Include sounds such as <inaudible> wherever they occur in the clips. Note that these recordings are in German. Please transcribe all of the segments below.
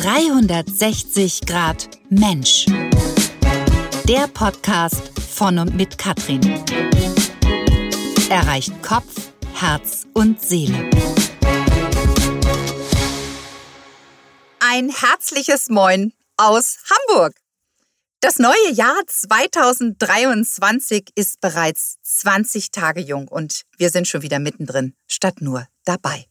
360 Grad Mensch. Der Podcast von und mit Katrin. Erreicht Kopf, Herz und Seele. Ein herzliches Moin aus Hamburg. Das neue Jahr 2023 ist bereits 20 Tage jung und wir sind schon wieder mittendrin, statt nur dabei.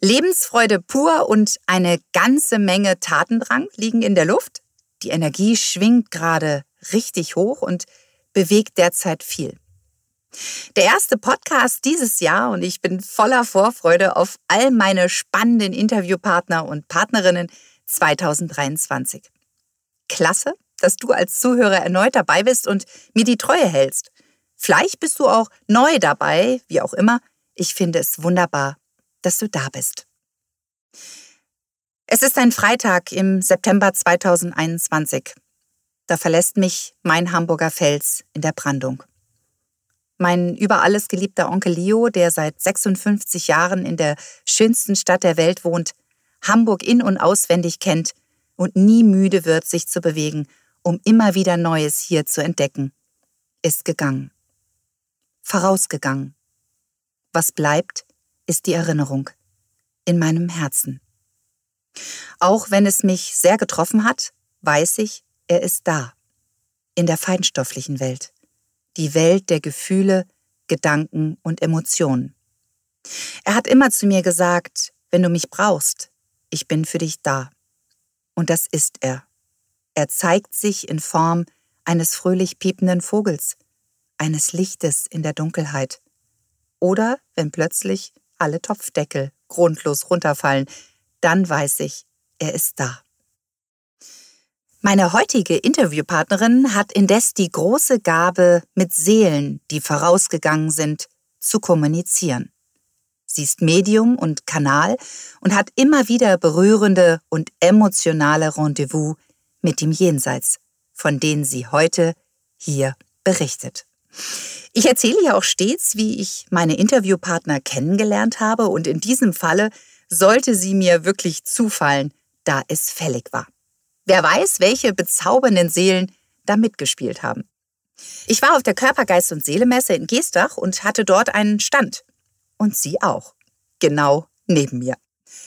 Lebensfreude pur und eine ganze Menge Tatendrang liegen in der Luft. Die Energie schwingt gerade richtig hoch und bewegt derzeit viel. Der erste Podcast dieses Jahr und ich bin voller Vorfreude auf all meine spannenden Interviewpartner und Partnerinnen 2023. Klasse, dass du als Zuhörer erneut dabei bist und mir die Treue hältst. Vielleicht bist du auch neu dabei, wie auch immer. Ich finde es wunderbar, dass du da bist. Es ist ein Freitag im September 2021. Da verlässt mich mein Hamburger Fels in der Brandung. Mein über alles geliebter Onkel Leo, der seit 56 Jahren in der schönsten Stadt der Welt wohnt, Hamburg in und auswendig kennt und nie müde wird, sich zu bewegen um immer wieder Neues hier zu entdecken, ist gegangen. Vorausgegangen. Was bleibt, ist die Erinnerung in meinem Herzen. Auch wenn es mich sehr getroffen hat, weiß ich, er ist da, in der feinstofflichen Welt, die Welt der Gefühle, Gedanken und Emotionen. Er hat immer zu mir gesagt, wenn du mich brauchst, ich bin für dich da. Und das ist er. Er zeigt sich in Form eines fröhlich piependen Vogels, eines Lichtes in der Dunkelheit. Oder wenn plötzlich alle Topfdeckel grundlos runterfallen, dann weiß ich, er ist da. Meine heutige Interviewpartnerin hat indes die große Gabe, mit Seelen, die vorausgegangen sind, zu kommunizieren. Sie ist Medium und Kanal und hat immer wieder berührende und emotionale Rendezvous mit dem Jenseits, von denen sie heute hier berichtet. Ich erzähle ja auch stets, wie ich meine Interviewpartner kennengelernt habe und in diesem Falle sollte sie mir wirklich zufallen, da es fällig war. Wer weiß, welche bezaubernden Seelen da mitgespielt haben. Ich war auf der Körpergeist und Seelemesse in Geestach und hatte dort einen Stand. Und sie auch. Genau neben mir.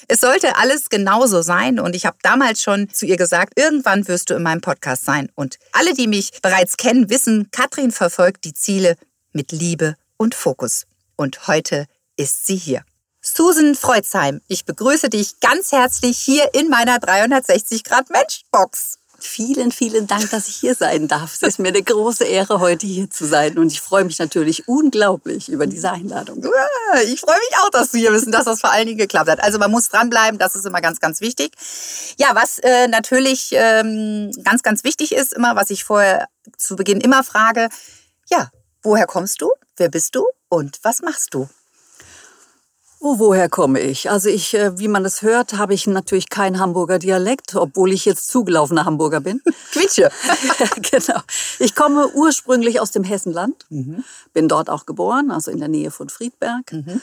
Es sollte alles genauso sein und ich habe damals schon zu ihr gesagt, irgendwann wirst du in meinem Podcast sein. Und alle, die mich bereits kennen, wissen, Katrin verfolgt die Ziele mit Liebe und Fokus. Und heute ist sie hier. Susan Freuzheim, ich begrüße dich ganz herzlich hier in meiner 360 Grad Mensch-Box. Vielen, vielen Dank, dass ich hier sein darf. Es ist mir eine große Ehre, heute hier zu sein. Und ich freue mich natürlich unglaublich über diese Einladung. Ich freue mich auch, dass du hier bist und dass das vor allen Dingen geklappt hat. Also man muss dranbleiben, das ist immer ganz, ganz wichtig. Ja, was äh, natürlich ähm, ganz, ganz wichtig ist, immer, was ich vorher zu Beginn immer frage, ja, woher kommst du? Wer bist du? Und was machst du? Oh, woher komme ich? Also ich, äh, wie man es hört, habe ich natürlich kein Hamburger Dialekt, obwohl ich jetzt zugelaufener Hamburger bin. <laughs> Quietsche. <laughs> genau. Ich komme ursprünglich aus dem Hessenland, mhm. bin dort auch geboren, also in der Nähe von Friedberg. Mhm.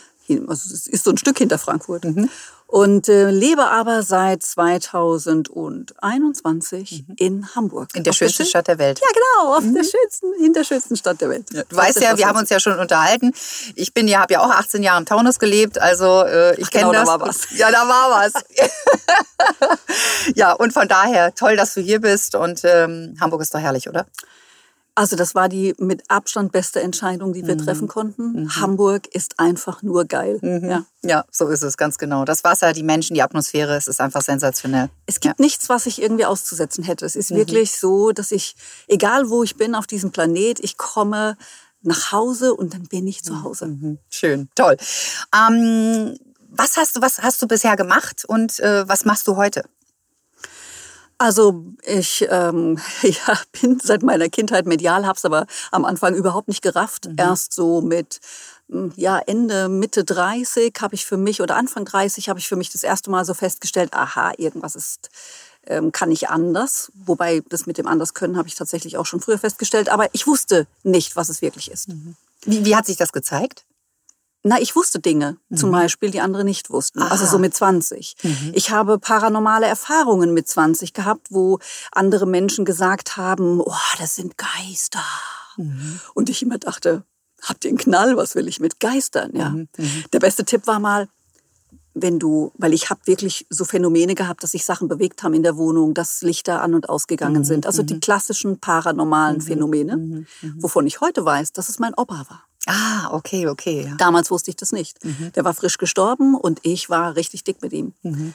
Also es ist so ein Stück hinter Frankfurt. Mhm und äh, lebe aber seit 2021 mhm. in Hamburg. In der schönsten Stadt der Welt. Ja, genau, auf mhm. der schönsten, in der schönsten Stadt der Welt. Ja, du weißt ja, wir haben uns ja schon unterhalten. Ich bin ja, habe ja auch 18 Jahre im Taunus gelebt, also äh, ich kenne genau, das. Da war was. Ja, da war was. <laughs> ja, und von daher toll, dass du hier bist und ähm, Hamburg ist doch herrlich, oder? Also das war die mit Abstand beste Entscheidung, die wir mhm. treffen konnten. Mhm. Hamburg ist einfach nur geil. Mhm. Ja. ja, so ist es ganz genau. Das Wasser, die Menschen, die Atmosphäre, es ist einfach sensationell. Es gibt ja. nichts, was ich irgendwie auszusetzen hätte. Es ist mhm. wirklich so, dass ich, egal wo ich bin auf diesem Planet, ich komme nach Hause und dann bin ich zu mhm. Hause. Mhm. Schön, toll. Ähm, was hast du, was hast du bisher gemacht und äh, was machst du heute? Also ich ähm, <laughs> ja, bin seit meiner Kindheit medial, habe es aber am Anfang überhaupt nicht gerafft. Mhm. Erst so mit hm, ja, Ende, Mitte 30 habe ich für mich oder Anfang 30 habe ich für mich das erste Mal so festgestellt, aha, irgendwas ist ähm, kann ich anders. Wobei das mit dem anders können habe ich tatsächlich auch schon früher festgestellt, aber ich wusste nicht, was es wirklich ist. Mhm. Wie, wie hat sich das gezeigt? Na, ich wusste Dinge, mhm. zum Beispiel, die andere nicht wussten. Aha. Also so mit 20. Mhm. Ich habe paranormale Erfahrungen mit 20 gehabt, wo andere Menschen gesagt haben, oh, das sind Geister. Mhm. Und ich immer dachte, habt ihr einen Knall? Was will ich mit Geistern? Ja. Mhm. Mhm. Der beste Tipp war mal, wenn du, weil ich habe wirklich so Phänomene gehabt, dass sich Sachen bewegt haben in der Wohnung, dass Lichter an und ausgegangen mhm, sind. Also die klassischen paranormalen Phänomene, wovon ich heute weiß, dass es mein Opa war. Ah, okay, okay. Ja. Damals wusste ich das nicht. Mhm. Der war frisch gestorben und ich war richtig dick mit ihm. Mhm.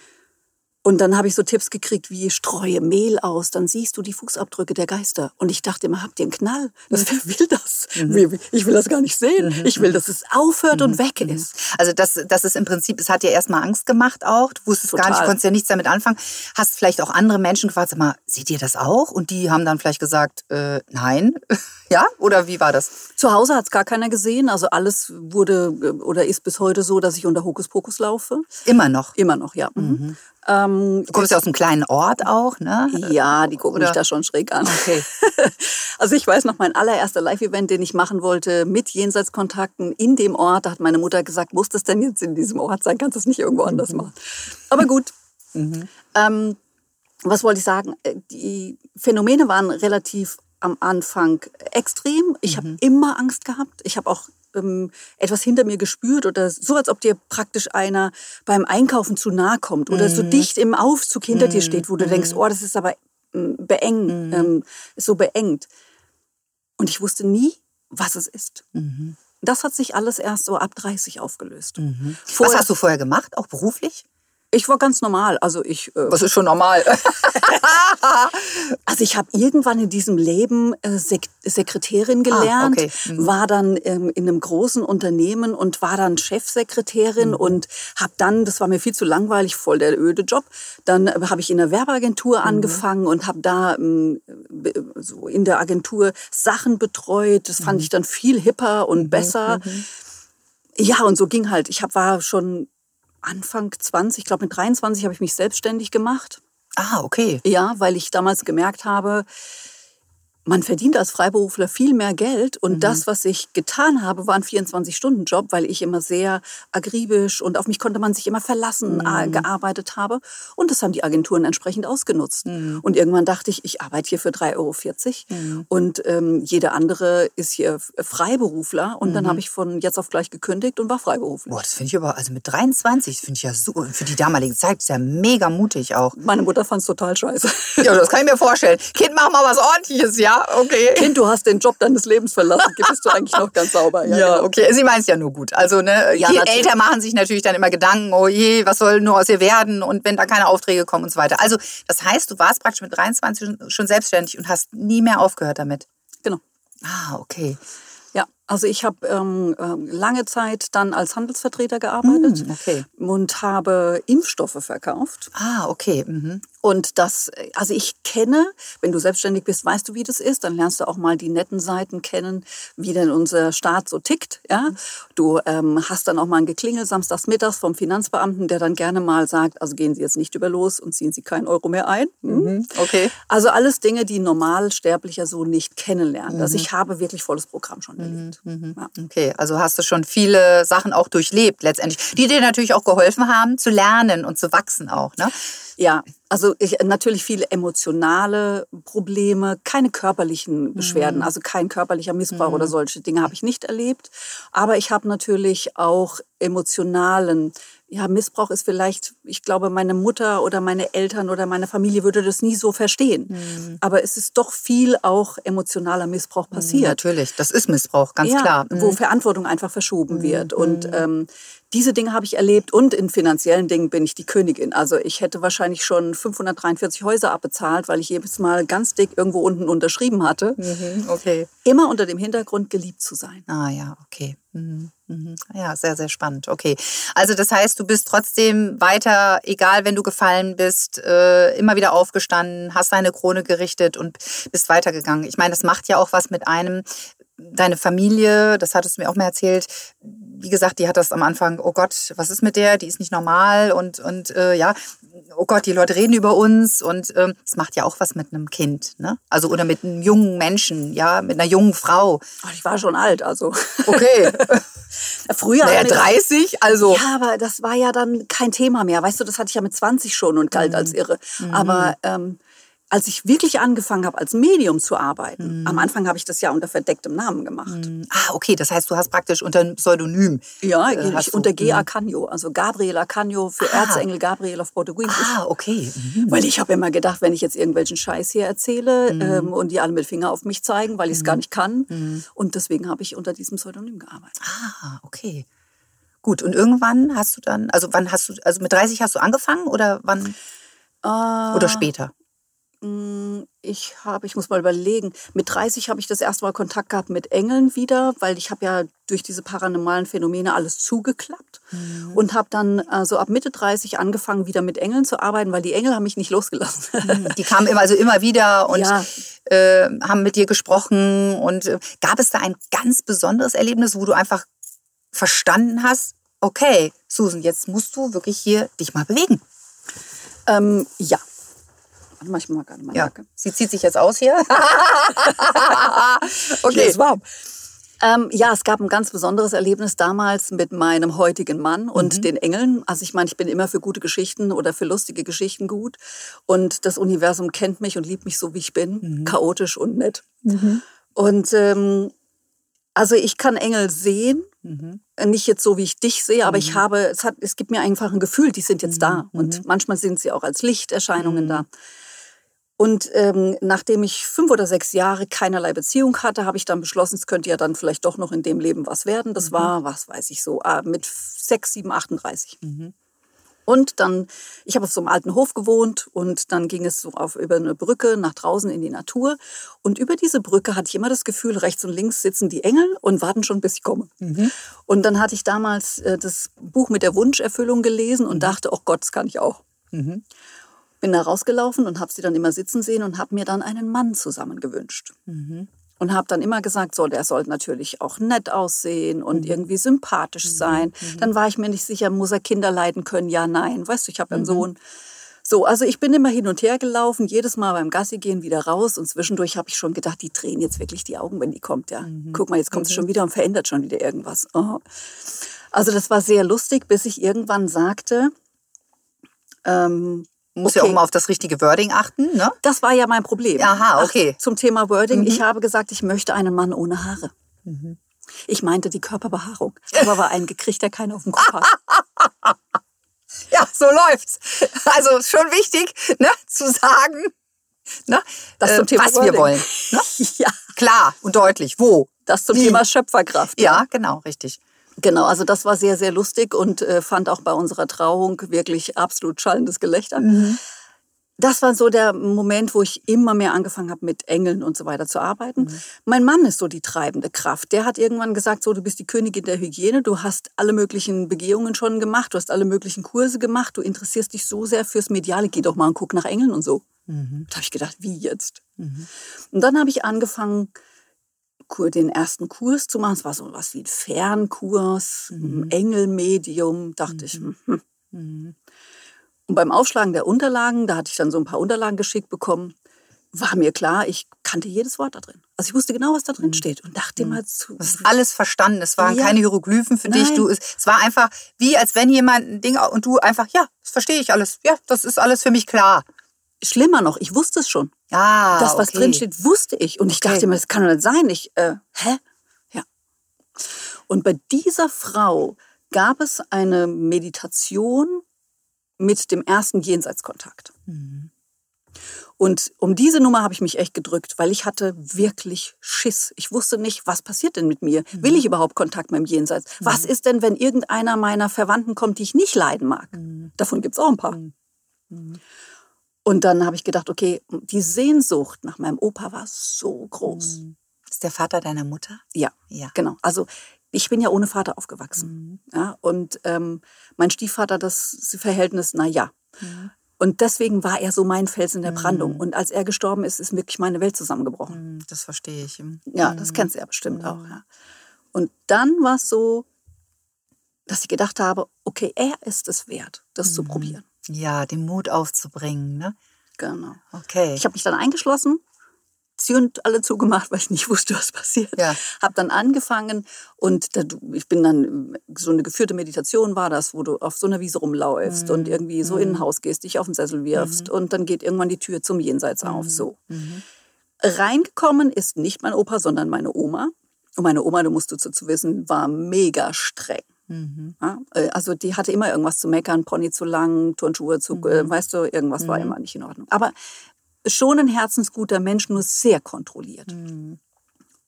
Und dann habe ich so Tipps gekriegt wie streue Mehl aus, dann siehst du die Fußabdrücke der Geister. Und ich dachte immer, habt ihr einen Knall? Das, <laughs> wer will das? Mhm. Ich will das gar nicht sehen. Mhm. Ich will, dass es aufhört mhm. und weg mhm. ist. Also das, das ist im Prinzip, es hat dir erstmal Angst gemacht auch. Du wusstest Total. gar nicht, konntest ja nichts damit anfangen. Hast vielleicht auch andere Menschen gefragt, sag mal, seht ihr das auch? Und die haben dann vielleicht gesagt, äh, nein. <laughs> ja? Oder wie war das? Zu Hause hat es gar keiner gesehen. Also alles wurde äh, oder ist bis heute so, dass ich unter Hokuspokus laufe. Immer noch? Immer noch, ja. Mhm. Ähm, du kommst ja aus einem kleinen Ort auch, ne? Ja, die gucken Oder? mich da schon schräg an. Okay. <laughs> also ich weiß noch, mein allererster Live-Event, den ich machen wollte mit Jenseitskontakten in dem Ort, da hat meine Mutter gesagt, muss das denn jetzt in diesem Ort sein? Kannst du es nicht irgendwo anders mhm. machen? Aber gut. Mhm. Ähm, was wollte ich sagen? Äh, die Phänomene waren relativ am Anfang extrem. Ich mhm. habe immer Angst gehabt. Ich habe auch ähm, etwas hinter mir gespürt oder so, als ob dir praktisch einer beim Einkaufen zu nahe kommt oder mhm. so dicht im Aufzug hinter mhm. dir steht, wo du mhm. denkst, oh, das ist aber ähm, beengt, mhm. ähm, so beengt. Und ich wusste nie, was es ist. Mhm. Das hat sich alles erst so ab 30 aufgelöst. Mhm. Was hast du vorher gemacht, auch beruflich? Ich war ganz normal. Also ich. Äh, Was ist schon normal? <laughs> also ich habe irgendwann in diesem Leben äh, Sek Sekretärin ah, gelernt, ah, okay. mhm. war dann ähm, in einem großen Unternehmen und war dann Chefsekretärin mhm. und habe dann, das war mir viel zu langweilig, voll der öde Job, dann äh, habe ich in der Werbeagentur mhm. angefangen und habe da ähm, so in der Agentur Sachen betreut. Das fand mhm. ich dann viel hipper und mhm, besser. Mhm. Ja, und so ging halt. Ich hab, war schon Anfang 20, ich glaube mit 23 habe ich mich selbstständig gemacht. Ah, okay. Ja, weil ich damals gemerkt habe, man verdient als Freiberufler viel mehr Geld und mhm. das, was ich getan habe, war ein 24-Stunden-Job, weil ich immer sehr agribisch und auf mich konnte man sich immer verlassen äh, mhm. gearbeitet habe und das haben die Agenturen entsprechend ausgenutzt. Mhm. Und irgendwann dachte ich, ich arbeite hier für 3,40 Euro mhm. und ähm, jeder andere ist hier Freiberufler und dann habe mhm. ich von jetzt auf gleich gekündigt und war Freiberufler. Boah, das finde ich aber, also mit 23 finde ich ja so, für die damalige Zeit ist ja mega mutig auch. Meine Mutter fand es total scheiße. Ja, das kann ich mir vorstellen. Kind, mach mal was ordentliches, ja? Okay. Kind, du hast den Job deines Lebens verlassen. Bist du eigentlich noch ganz sauber? Ja, <laughs> ja genau. okay. Sie meint es ja nur gut. Also, ne, ja, die Eltern machen sich natürlich dann immer Gedanken, oh je, was soll nur aus ihr werden und wenn da keine Aufträge kommen und so weiter. Also, das heißt, du warst praktisch mit 23 schon selbstständig und hast nie mehr aufgehört damit. Genau. Ah, okay. Ja, also ich habe ähm, ähm, lange Zeit dann als Handelsvertreter gearbeitet mm, okay. und habe Impfstoffe verkauft. Ah, okay. Mhm. Und das, also ich kenne, wenn du selbstständig bist, weißt du, wie das ist, dann lernst du auch mal die netten Seiten kennen, wie denn unser Staat so tickt. Ja? Du ähm, hast dann auch mal ein Geklingel samstags mittags vom Finanzbeamten, der dann gerne mal sagt, also gehen Sie jetzt nicht über los und ziehen Sie keinen Euro mehr ein. Hm? Mhm. Okay. Also alles Dinge, die Normalsterblicher so nicht kennenlernen. Mhm. Also ich habe wirklich volles Programm schon erlebt. Mhm. mhm. Ja. Okay, also hast du schon viele Sachen auch durchlebt letztendlich, die dir natürlich auch geholfen haben zu lernen und zu wachsen auch. Ne? Ja, also ich, natürlich viele emotionale Probleme, keine körperlichen Beschwerden, mhm. also kein körperlicher Missbrauch mhm. oder solche Dinge habe ich nicht erlebt. Aber ich habe natürlich auch emotionalen ja, Missbrauch ist vielleicht, ich glaube, meine Mutter oder meine Eltern oder meine Familie würde das nie so verstehen. Mhm. Aber es ist doch viel auch emotionaler Missbrauch mhm, passiert. Natürlich, das ist Missbrauch, ganz ja, klar. Mhm. Wo Verantwortung einfach verschoben wird. Und mhm. ähm, diese Dinge habe ich erlebt und in finanziellen Dingen bin ich die Königin. Also ich hätte wahrscheinlich schon 543 Häuser abbezahlt, weil ich jedes Mal ganz dick irgendwo unten unterschrieben hatte. Mhm, okay. Immer unter dem Hintergrund geliebt zu sein. Ah ja, okay. Mhm, mhm. Ja, sehr, sehr spannend. Okay. Also das heißt, du bist trotzdem weiter, egal wenn du gefallen bist, äh, immer wieder aufgestanden, hast deine Krone gerichtet und bist weitergegangen. Ich meine, das macht ja auch was mit einem, deine Familie, das hattest du mir auch mal erzählt, wie gesagt, die hat das am Anfang, oh Gott, was ist mit der? Die ist nicht normal und, und äh, ja, oh Gott, die Leute reden über uns und ähm, es ähm, macht ja auch was mit einem Kind, ne? Also oder mit einem jungen Menschen, ja, mit einer jungen Frau. Ach, ich war schon alt, also. Okay. <laughs> Früher. Naja, 30, also. Ja, aber das war ja dann kein Thema mehr. Weißt du, das hatte ich ja mit 20 schon und galt mhm. als irre. Mhm. Aber ähm, als ich wirklich angefangen habe, als Medium zu arbeiten, mhm. am Anfang habe ich das ja unter verdecktem Namen gemacht. Mhm. Ah, okay, das heißt, du hast praktisch unter einem Pseudonym. Ja, äh, ich, unter G. Acanio, also Gabriel Acanio für ah. Erzengel Gabriel auf Portugiesisch. Ah, okay. Mhm. Weil ich habe immer gedacht, wenn ich jetzt irgendwelchen Scheiß hier erzähle mhm. ähm, und die alle mit Finger auf mich zeigen, weil ich es gar mhm. nicht kann. Mhm. Und deswegen habe ich unter diesem Pseudonym gearbeitet. Ah, okay. Gut, und irgendwann hast du dann, also wann hast du, also mit 30 hast du angefangen oder wann? Äh, oder später? Hm, ich habe, ich muss mal überlegen, mit 30 habe ich das erste Mal Kontakt gehabt mit Engeln wieder, weil ich habe ja durch diese paranormalen Phänomene alles zugeklappt mhm. und habe dann also ab Mitte 30 angefangen wieder mit Engeln zu arbeiten, weil die Engel haben mich nicht losgelassen. Mhm. <laughs> Die kamen immer, also immer wieder und ja. äh, haben mit dir gesprochen und äh, gab es da ein ganz besonderes Erlebnis, wo du einfach verstanden hast, okay, Susan, jetzt musst du wirklich hier dich mal bewegen. Ähm, ja, Manchmal gar nicht meine ja. Jacke. Sie zieht sich jetzt aus <laughs> hier. okay. ist warm. Ähm, ja, es gab ein ganz besonderes Erlebnis damals mit meinem heutigen Mann und mhm. den Engeln. Also ich meine, ich bin immer für gute Geschichten oder für lustige Geschichten gut. Und das Universum kennt mich und liebt mich so, wie ich bin. Mhm. Chaotisch und nett. Mhm. Und ähm, also ich kann Engel sehen. Mhm. Nicht jetzt so, wie ich dich sehe, aber ich mhm. habe, es, hat, es gibt mir einfach ein Gefühl, die sind jetzt da. Mhm. Und manchmal sind sie auch als Lichterscheinungen da. Und ähm, nachdem ich fünf oder sechs Jahre keinerlei Beziehung hatte, habe ich dann beschlossen, es könnte ja dann vielleicht doch noch in dem Leben was werden. Das mhm. war, was weiß ich so, ah, mit sechs, sieben, 38. Mhm. Und dann, ich habe auf so einem alten Hof gewohnt und dann ging es so auf über eine Brücke nach draußen in die Natur. Und über diese Brücke hatte ich immer das Gefühl, rechts und links sitzen die Engel und warten schon, bis ich komme. Mhm. Und dann hatte ich damals äh, das Buch mit der Wunscherfüllung gelesen und mhm. dachte, oh Gott, das kann ich auch. Bin da rausgelaufen und habe sie dann immer sitzen sehen und habe mir dann einen Mann zusammengewünscht. Mhm. Und habe dann immer gesagt, so, der soll natürlich auch nett aussehen und mhm. irgendwie sympathisch mhm. sein. Mhm. Dann war ich mir nicht sicher, muss er Kinder leiden können? Ja, nein. Weißt du, ich habe einen mhm. Sohn. So, also ich bin immer hin und her gelaufen, jedes Mal beim Gassi gehen wieder raus und zwischendurch habe ich schon gedacht, die drehen jetzt wirklich die Augen, wenn die kommt, ja. Mhm. Guck mal, jetzt kommt sie mhm. schon wieder und verändert schon wieder irgendwas. Oh. Also das war sehr lustig, bis ich irgendwann sagte, ähm, muss okay. ja auch mal auf das richtige Wording achten, ne? Das war ja mein Problem. Aha, okay. Ach, zum Thema Wording. Mhm. Ich habe gesagt, ich möchte einen Mann ohne Haare. Mhm. Ich meinte die Körperbehaarung. Aber war einen gekriegt, der keinen auf dem Kopf hat. <laughs> ja, so läuft's. Also schon wichtig, ne, zu sagen, ne, das zum äh, Thema was Wording. wir wollen. Ne? <laughs> ja. Klar und deutlich. Wo? Das zum Wie? Thema Schöpferkraft. Ja, ja genau, richtig. Genau, also das war sehr, sehr lustig und äh, fand auch bei unserer Trauung wirklich absolut schallendes Gelächter. Mhm. Das war so der Moment, wo ich immer mehr angefangen habe, mit Engeln und so weiter zu arbeiten. Mhm. Mein Mann ist so die treibende Kraft. Der hat irgendwann gesagt, so, du bist die Königin der Hygiene, du hast alle möglichen Begehungen schon gemacht, du hast alle möglichen Kurse gemacht, du interessierst dich so sehr fürs Mediale, geh doch mal und guck nach Engeln und so. Mhm. Da habe ich gedacht, wie jetzt? Mhm. Und dann habe ich angefangen, den ersten Kurs zu machen. Es war so was wie ein Fernkurs, mhm. ein Engelmedium, dachte mhm. ich. Hm. Mhm. Und beim Aufschlagen der Unterlagen, da hatte ich dann so ein paar Unterlagen geschickt bekommen, war mir klar, ich kannte jedes Wort da drin. Also ich wusste genau, was da drin mhm. steht und dachte mhm. mal zu. Du hast alles verstanden. Es waren ja. keine Hieroglyphen für Nein. dich. Du, es war einfach wie, als wenn jemand ein Ding und du einfach, ja, das verstehe ich alles. Ja, das ist alles für mich klar. Schlimmer noch, ich wusste es schon. Ah, das, was okay. drin steht, wusste ich. Und ich okay. dachte mir, das kann doch nicht sein. Ich, äh, hä? Ja. Und bei dieser Frau gab es eine Meditation mit dem ersten Jenseitskontakt. Mhm. Und um diese Nummer habe ich mich echt gedrückt, weil ich hatte wirklich Schiss. Ich wusste nicht, was passiert denn mit mir? Mhm. Will ich überhaupt Kontakt mit dem Jenseits? Mhm. Was ist denn, wenn irgendeiner meiner Verwandten kommt, die ich nicht leiden mag? Mhm. Davon gibt es auch ein paar. Mhm. Mhm. Und dann habe ich gedacht, okay, die Sehnsucht nach meinem Opa war so groß. Mhm. Ist der Vater deiner Mutter? Ja, ja. genau. Also ich bin ja ohne Vater aufgewachsen. Mhm. Ja, und ähm, mein Stiefvater, das Verhältnis, na ja. Mhm. Und deswegen war er so mein Fels in der Brandung. Und als er gestorben ist, ist wirklich meine Welt zusammengebrochen. Das verstehe ich. Ja, das kennst du ja bestimmt auch. Ja. Und dann war es so, dass ich gedacht habe, okay, er ist es wert, das zu probieren. Ja, den Mut aufzubringen, ne? Genau. Okay. Ich habe mich dann eingeschlossen, Türen alle zugemacht, <laughs> weil ich nicht wusste, was passiert. Ja. Habe dann angefangen und da, ich bin dann, so eine geführte Meditation war das, wo du auf so einer Wiese rumläufst und irgendwie so in ein Haus gehst, dich auf den Sessel wirfst und dann geht irgendwann die Tür zum Jenseits auf, so. Reingekommen ist nicht mein Opa, sondern meine Oma. Und meine Oma, du musst du zu, zu wissen, war mega streng. Ja, äh, also die hatte immer irgendwas zu meckern, Pony zu lang, Turnschuhe zu, äh, weißt du, irgendwas war immer nicht in Ordnung. Aber schon ein herzensguter Mensch, nur sehr kontrolliert.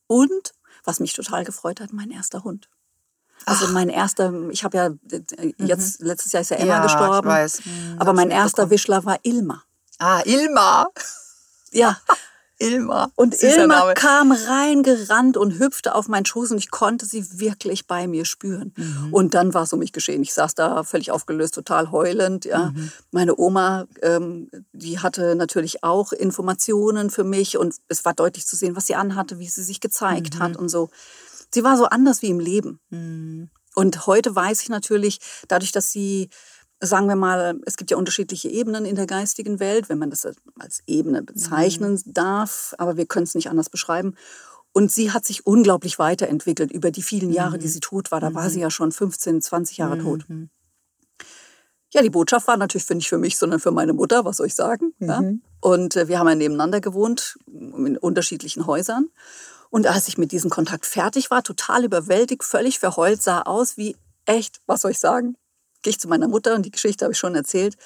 Und, was mich total gefreut hat, mein erster Hund. Also mein erster, ich habe ja äh, jetzt, letztes Jahr ist ja Emma Ja, gestorben, aber mein erster. Wischler war Ilma. Ah, Ilma. Ja, <laughs> Ilma. Und Ilma kam reingerannt und hüpfte auf meinen Schoß und ich konnte sie wirklich bei mir spüren. Mhm. Und dann war es um mich geschehen. Ich saß da völlig aufgelöst, total heulend. Ja. Mhm. Meine Oma, ähm, die hatte natürlich auch Informationen für mich und es war deutlich zu sehen, was sie anhatte, wie sie sich gezeigt Mhm. hat und so. Sie war so anders wie im Leben. Und heute weiß ich natürlich, dadurch, dass sie, sagen wir mal, es gibt ja unterschiedliche Ebenen in der geistigen Welt, wenn man das als Ebene bezeichnen darf, aber wir können es nicht anders beschreiben. Und sie hat sich unglaublich weiterentwickelt über die vielen Jahre, die sie tot war. Da war sie ja schon 15, 20 Jahre tot. Ja, die Botschaft war natürlich für nicht für mich, sondern für meine Mutter, was soll ich sagen. Ja? Und äh, wir haben ja nebeneinander gewohnt, in unterschiedlichen Häusern. Und als ich mit diesem Kontakt fertig war, total überwältigt, völlig verheult, sah aus wie echt, was soll ich sagen? Gehe ich zu meiner Mutter und die Geschichte habe ich schon erzählt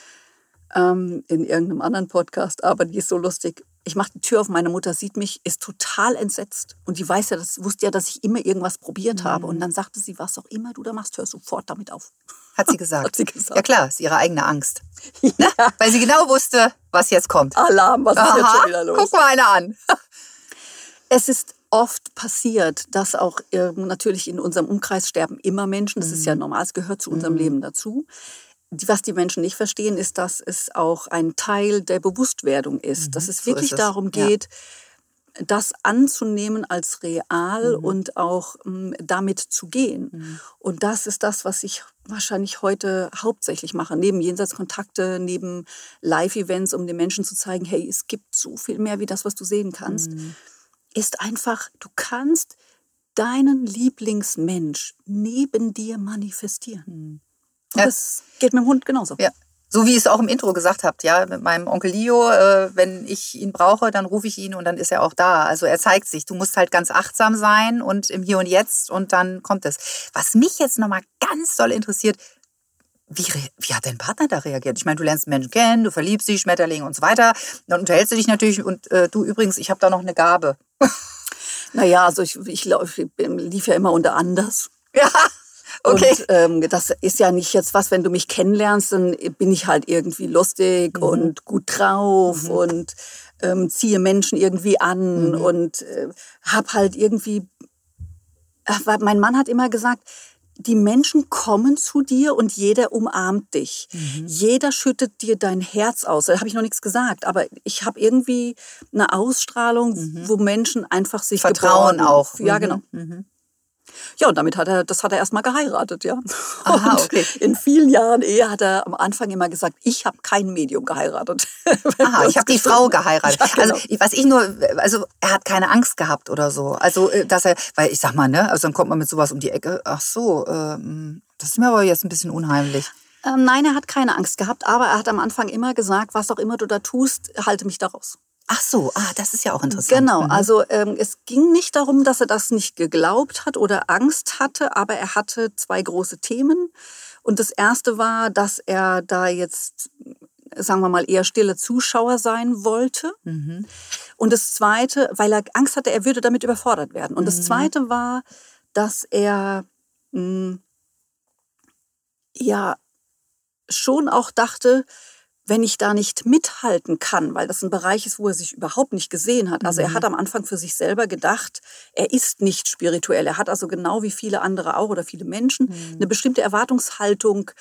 ähm, in irgendeinem anderen Podcast, aber die ist so lustig. Ich mache die Tür auf, meine Mutter sieht mich, ist total entsetzt. Und die weiß ja, das wusste ja, dass ich immer irgendwas probiert habe. Und dann sagte sie, was auch immer du da machst, hör sofort damit auf. Hat sie <laughs> gesagt. Hat sie gesagt. Ja klar, ist ihre eigene Angst. <laughs> Ne? Weil sie genau wusste, was jetzt kommt. Alarm, was ist jetzt schon wieder los? guck mal einer an. <laughs> Es ist oft passiert, dass auch äh, natürlich in unserem Umkreis sterben immer Menschen. Das ist Mhm. ja normal, es gehört zu unserem Leben dazu. Was die Menschen nicht verstehen, ist, dass es auch ein Teil der Bewusstwerdung ist. Dass es Mhm. so wirklich ist es. darum Ja. geht, das anzunehmen als real Mhm. und auch ähm, damit zu gehen. Und das ist das, was ich wahrscheinlich heute hauptsächlich mache. Neben Jenseitskontakte, neben Live-Events, um den Menschen zu zeigen, hey, es gibt so viel mehr wie das, was du sehen kannst Mhm. Ist einfach, du kannst deinen Lieblingsmensch neben dir manifestieren. Und Ja. das geht mit dem Hund genauso. Ja. So wie ihr es auch im Intro gesagt habt, ja, mit meinem Onkel Leo, äh, wenn ich ihn brauche, dann rufe ich ihn und dann ist er auch da. Also er zeigt sich. Du musst halt ganz achtsam sein und im Hier und Jetzt und dann kommt es. Was mich jetzt nochmal ganz doll interessiert, wie, wie hat dein Partner da reagiert? Ich meine, du lernst Menschen kennen, du verliebst dich, Schmetterlinge und so weiter. Dann unterhältst du dich natürlich und äh, du übrigens, ich habe da noch eine Gabe. Naja, also ich, ich, ich lief ja immer unter anders. <laughs> Ja, okay. Und ähm, das ist ja nicht jetzt was, wenn du mich kennenlernst, dann bin ich halt irgendwie lustig Mhm. und gut drauf und ähm, ziehe Menschen irgendwie an Mhm. und äh, hab halt irgendwie. Ach, weil mein Mann hat immer gesagt, die Menschen kommen zu dir und jeder umarmt dich. Mhm. Jeder schüttet dir dein Herz aus. Da habe ich noch nichts gesagt, aber ich habe irgendwie eine Ausstrahlung, wo Menschen einfach sich Mhm. Vertrauen geborgen- auch. Ja, Mhm. Ja, und damit hat er, das hat er erstmal geheiratet, ja. Aha, und okay. In vielen Jahren Ehe hat er am Anfang immer gesagt, ich habe kein Medium geheiratet. <laughs> Aha, ich habe die Frau geheiratet. Ja, genau. Also was ich nur, also er hat keine Angst gehabt oder so. Also äh, dass er, weil ich sag mal, ne, also dann kommt man mit sowas um die Ecke. Ach so, ähm, das ist mir aber jetzt ein bisschen unheimlich. ähm, nein, er hat keine Angst gehabt, aber er hat am Anfang immer gesagt, was auch immer du da tust, halte mich da raus. Ach so, ah, das ist ja auch interessant. Genau, Mhm. also ähm, es ging nicht darum, dass er das nicht geglaubt hat oder Angst hatte, aber er hatte zwei große Themen. Und das erste war, dass er da jetzt, sagen wir mal, eher stille Zuschauer sein wollte. Mhm. Und das zweite, weil er Angst hatte, er würde damit überfordert werden. Und das zweite war, dass er mh, ja schon auch dachte, wenn ich da nicht mithalten kann, weil das ein Bereich ist, wo er sich überhaupt nicht gesehen hat. Also er hat am Anfang für sich selber gedacht, er ist nicht spirituell. Er hat also genau wie viele andere auch oder viele Menschen eine bestimmte Erwartungshaltung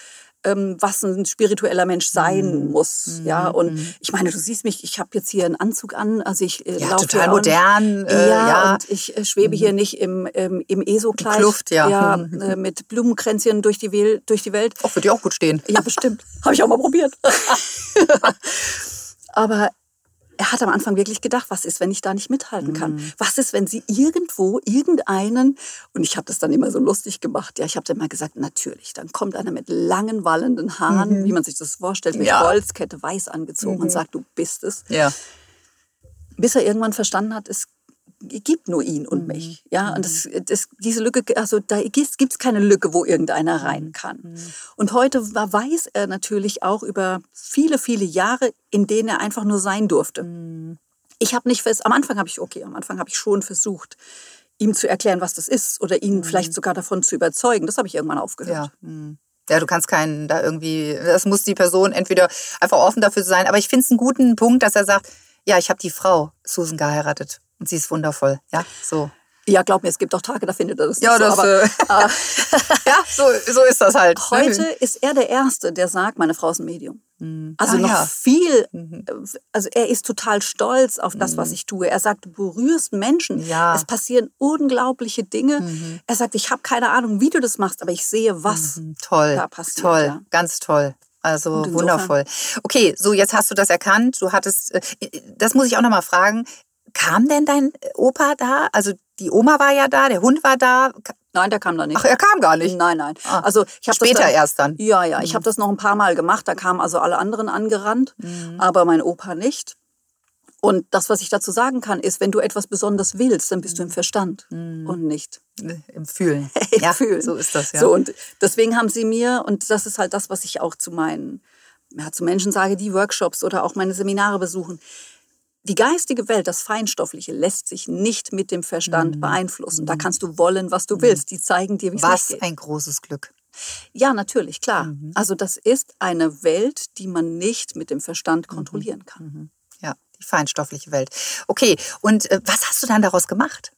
ähm, was ein spiritueller Mensch sein Mhm. muss. Ja, Mhm. und Mhm. ich meine, du siehst mich, ich habe jetzt hier einen Anzug an, also ich äh, Ja, laufe total modern. Äh, ja, ja. und ich äh, schwebe hier nicht im, ähm, im ESO-Kleid. Kluft, ja. ja Mhm. äh, mit Blumenkränzchen durch die, Wel durch die Welt. Auch würde dir auch gut stehen. Ja, bestimmt. Habe ich auch mal probiert. <laughs> <laughs> Aber er hat am Anfang wirklich gedacht, was ist, wenn ich da nicht mithalten kann? Mhm. Was ist, wenn sie irgendwo irgendeinen, und ich habe das dann immer so lustig gemacht, ja, ich habe dann mal gesagt, natürlich, dann kommt einer mit langen, wallenden Haaren, wie man sich das vorstellt, mit Mhm. Ja. Holzkette weiß angezogen und sagt, du bist es. Ja. Bis er irgendwann verstanden hat, es gibt nur ihn und mich. Ja, und das, das, diese Lücke, also da gibt es keine Lücke, wo irgendeiner rein kann. Und heute weiß er natürlich auch über viele, viele Jahre, in denen er einfach nur sein durfte. Ich habe nicht fest, am Anfang habe ich, okay, am Anfang habe ich schon versucht, ihm zu erklären, was das ist oder ihn vielleicht sogar davon zu überzeugen. Das habe ich irgendwann aufgehört. Ja. Ja, du kannst keinen da irgendwie, das muss die Person entweder einfach offen dafür sein, aber ich finde es einen guten Punkt, dass er sagt, ja, ich habe die Frau Susan geheiratet und sie ist wundervoll. Ja, so. Ja, glaub mir, es gibt auch Tage, da findet er das Ja, nicht das, so. Aber, äh, äh, <laughs> Ja, so, so ist das halt. Heute ist er der Erste, der sagt, meine Frau ist ein Medium. Also Ah, noch ja. viel, also er ist total stolz auf das, was ich tue. Er sagt, du berührst Menschen. Ja. Es passieren unglaubliche Dinge. Er sagt, ich habe keine Ahnung, wie du das machst, aber ich sehe, was Toll, da passiert. toll, Ja. ganz toll. Also wundervoll. Okay, so jetzt hast du das erkannt. Du hattest, äh, das muss ich auch noch mal fragen. Kam denn dein Opa da? Also die Oma war ja da, der Hund war da. Nein, der kam da nicht. Ach, er kam gar nicht. Nein, nein. Ah. Also ich habe Später dann, erst dann. Ja, ja. Ich habe das noch ein paar Mal gemacht. Da kamen also alle anderen angerannt, Mhm. aber mein Opa nicht. Und das, was ich dazu sagen kann, ist, wenn du etwas besonders willst, dann bist du im Verstand und nicht Im Fühlen. <laughs> im Mhm. ja, Fühlen. So ist das, ja. So, und deswegen haben sie mir, und das ist halt das, was ich auch zu meinen, ja, zu Menschen sage, die Workshops oder auch meine Seminare besuchen. Die geistige Welt, das Feinstoffliche, lässt sich nicht mit dem Verstand beeinflussen. Da kannst du wollen, was du willst. Die zeigen dir, wie es nicht Was geht. ein großes Glück. Ja, natürlich, klar. Also das ist eine Welt, die man nicht mit dem Verstand kontrollieren kann. Ja, die feinstoffliche Welt. Okay, und äh, was hast du dann daraus gemacht?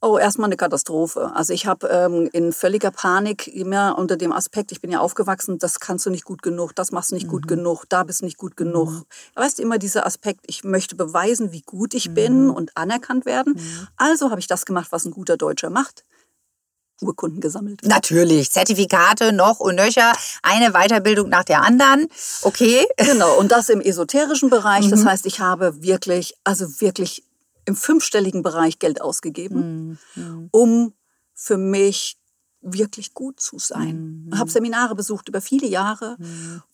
Oh, erstmal eine Katastrophe. Also ich habe ähm, in völliger Panik immer unter dem Aspekt, ich bin ja aufgewachsen, das kannst du nicht gut genug, das machst du nicht gut genug, da bist du nicht gut genug. Weißt du, immer dieser Aspekt, ich möchte beweisen, wie gut ich bin und anerkannt werden. Also habe ich das gemacht, was ein guter Deutscher macht. Urkunden gesammelt. Natürlich, Zertifikate noch und nöcher, eine Weiterbildung nach der anderen. Okay. Genau, und das im esoterischen Bereich. Das heißt, ich habe wirklich, also wirklich im fünfstelligen Bereich Geld ausgegeben, um für mich wirklich gut zu sein. Ich habe Seminare besucht über viele Jahre,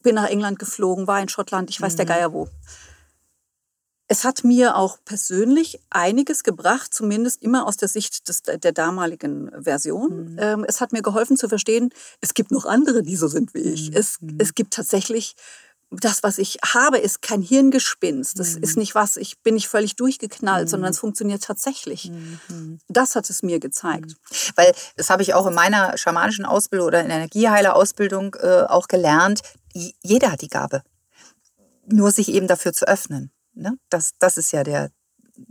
bin nach England geflogen, war in Schottland, ich weiß der Geier wo. Es hat mir auch persönlich einiges gebracht, zumindest immer aus der Sicht des, der damaligen Version. Ähm, es hat mir geholfen zu verstehen, es gibt noch andere, die so sind wie ich. Es, es gibt tatsächlich das, was ich habe, ist kein Hirngespinst. Das ist nicht was, ich bin nicht völlig durchgeknallt, sondern es funktioniert tatsächlich. Das hat es mir gezeigt. Weil das habe ich auch in meiner schamanischen Ausbildung oder in der Energieheiler-Ausbildung äh, auch gelernt. Jeder hat die Gabe. Nur sich eben dafür zu öffnen. Ne? Das, das ist ja der,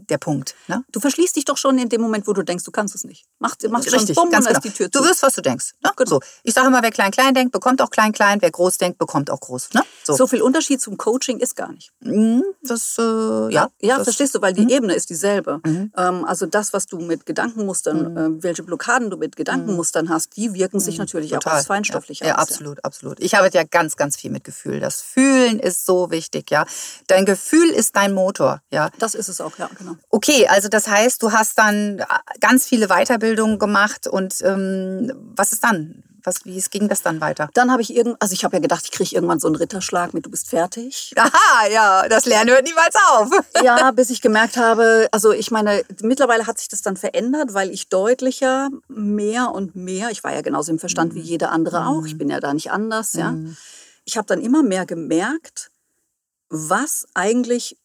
der Punkt. Ne? Du verschließt dich doch schon in dem Moment, wo du denkst, du kannst es nicht. Machst, machst schon Richtig, bumm ganz genau. die Tür Du zu. wirst, was du denkst. Ne? So. Ich sage immer, wer klein-klein denkt, bekommt auch klein-klein. Wer groß denkt, bekommt auch groß. Ne? So. So viel Unterschied zum Coaching ist gar nicht. Mhm, Das, äh, ja. Ja, das, verstehst du, weil die Ebene ist dieselbe. Ähm, also das, was du mit Gedankenmustern, äh, welche Blockaden du mit Gedankenmustern hast, die wirken sich natürlich auch Total. aufs Feinstoffliche ja, ja, aus. absolut, absolut. Ich arbeite ja ganz, ganz viel mit Gefühl. Das Fühlen ist so wichtig, ja. Dein Gefühl ist dein Motor, ja. Das ist es auch, ja, genau. Okay, also das heißt, du hast dann ganz viele Weiterbildungen gemacht und ähm, was ist dann? Was, wie ging das dann weiter? Dann habe ich irgend, also ich habe ja gedacht, ich kriege irgendwann so einen Ritterschlag mit, du bist fertig. <laughs> Aha, ja, das Lernen hört niemals auf. <laughs> ja, bis ich gemerkt habe, also ich meine, mittlerweile hat sich das dann verändert, weil ich deutlicher mehr und mehr, ich war ja genauso im Verstand wie jeder andere auch, ich bin ja da nicht anders, ja. Ich habe dann immer mehr gemerkt, was eigentlich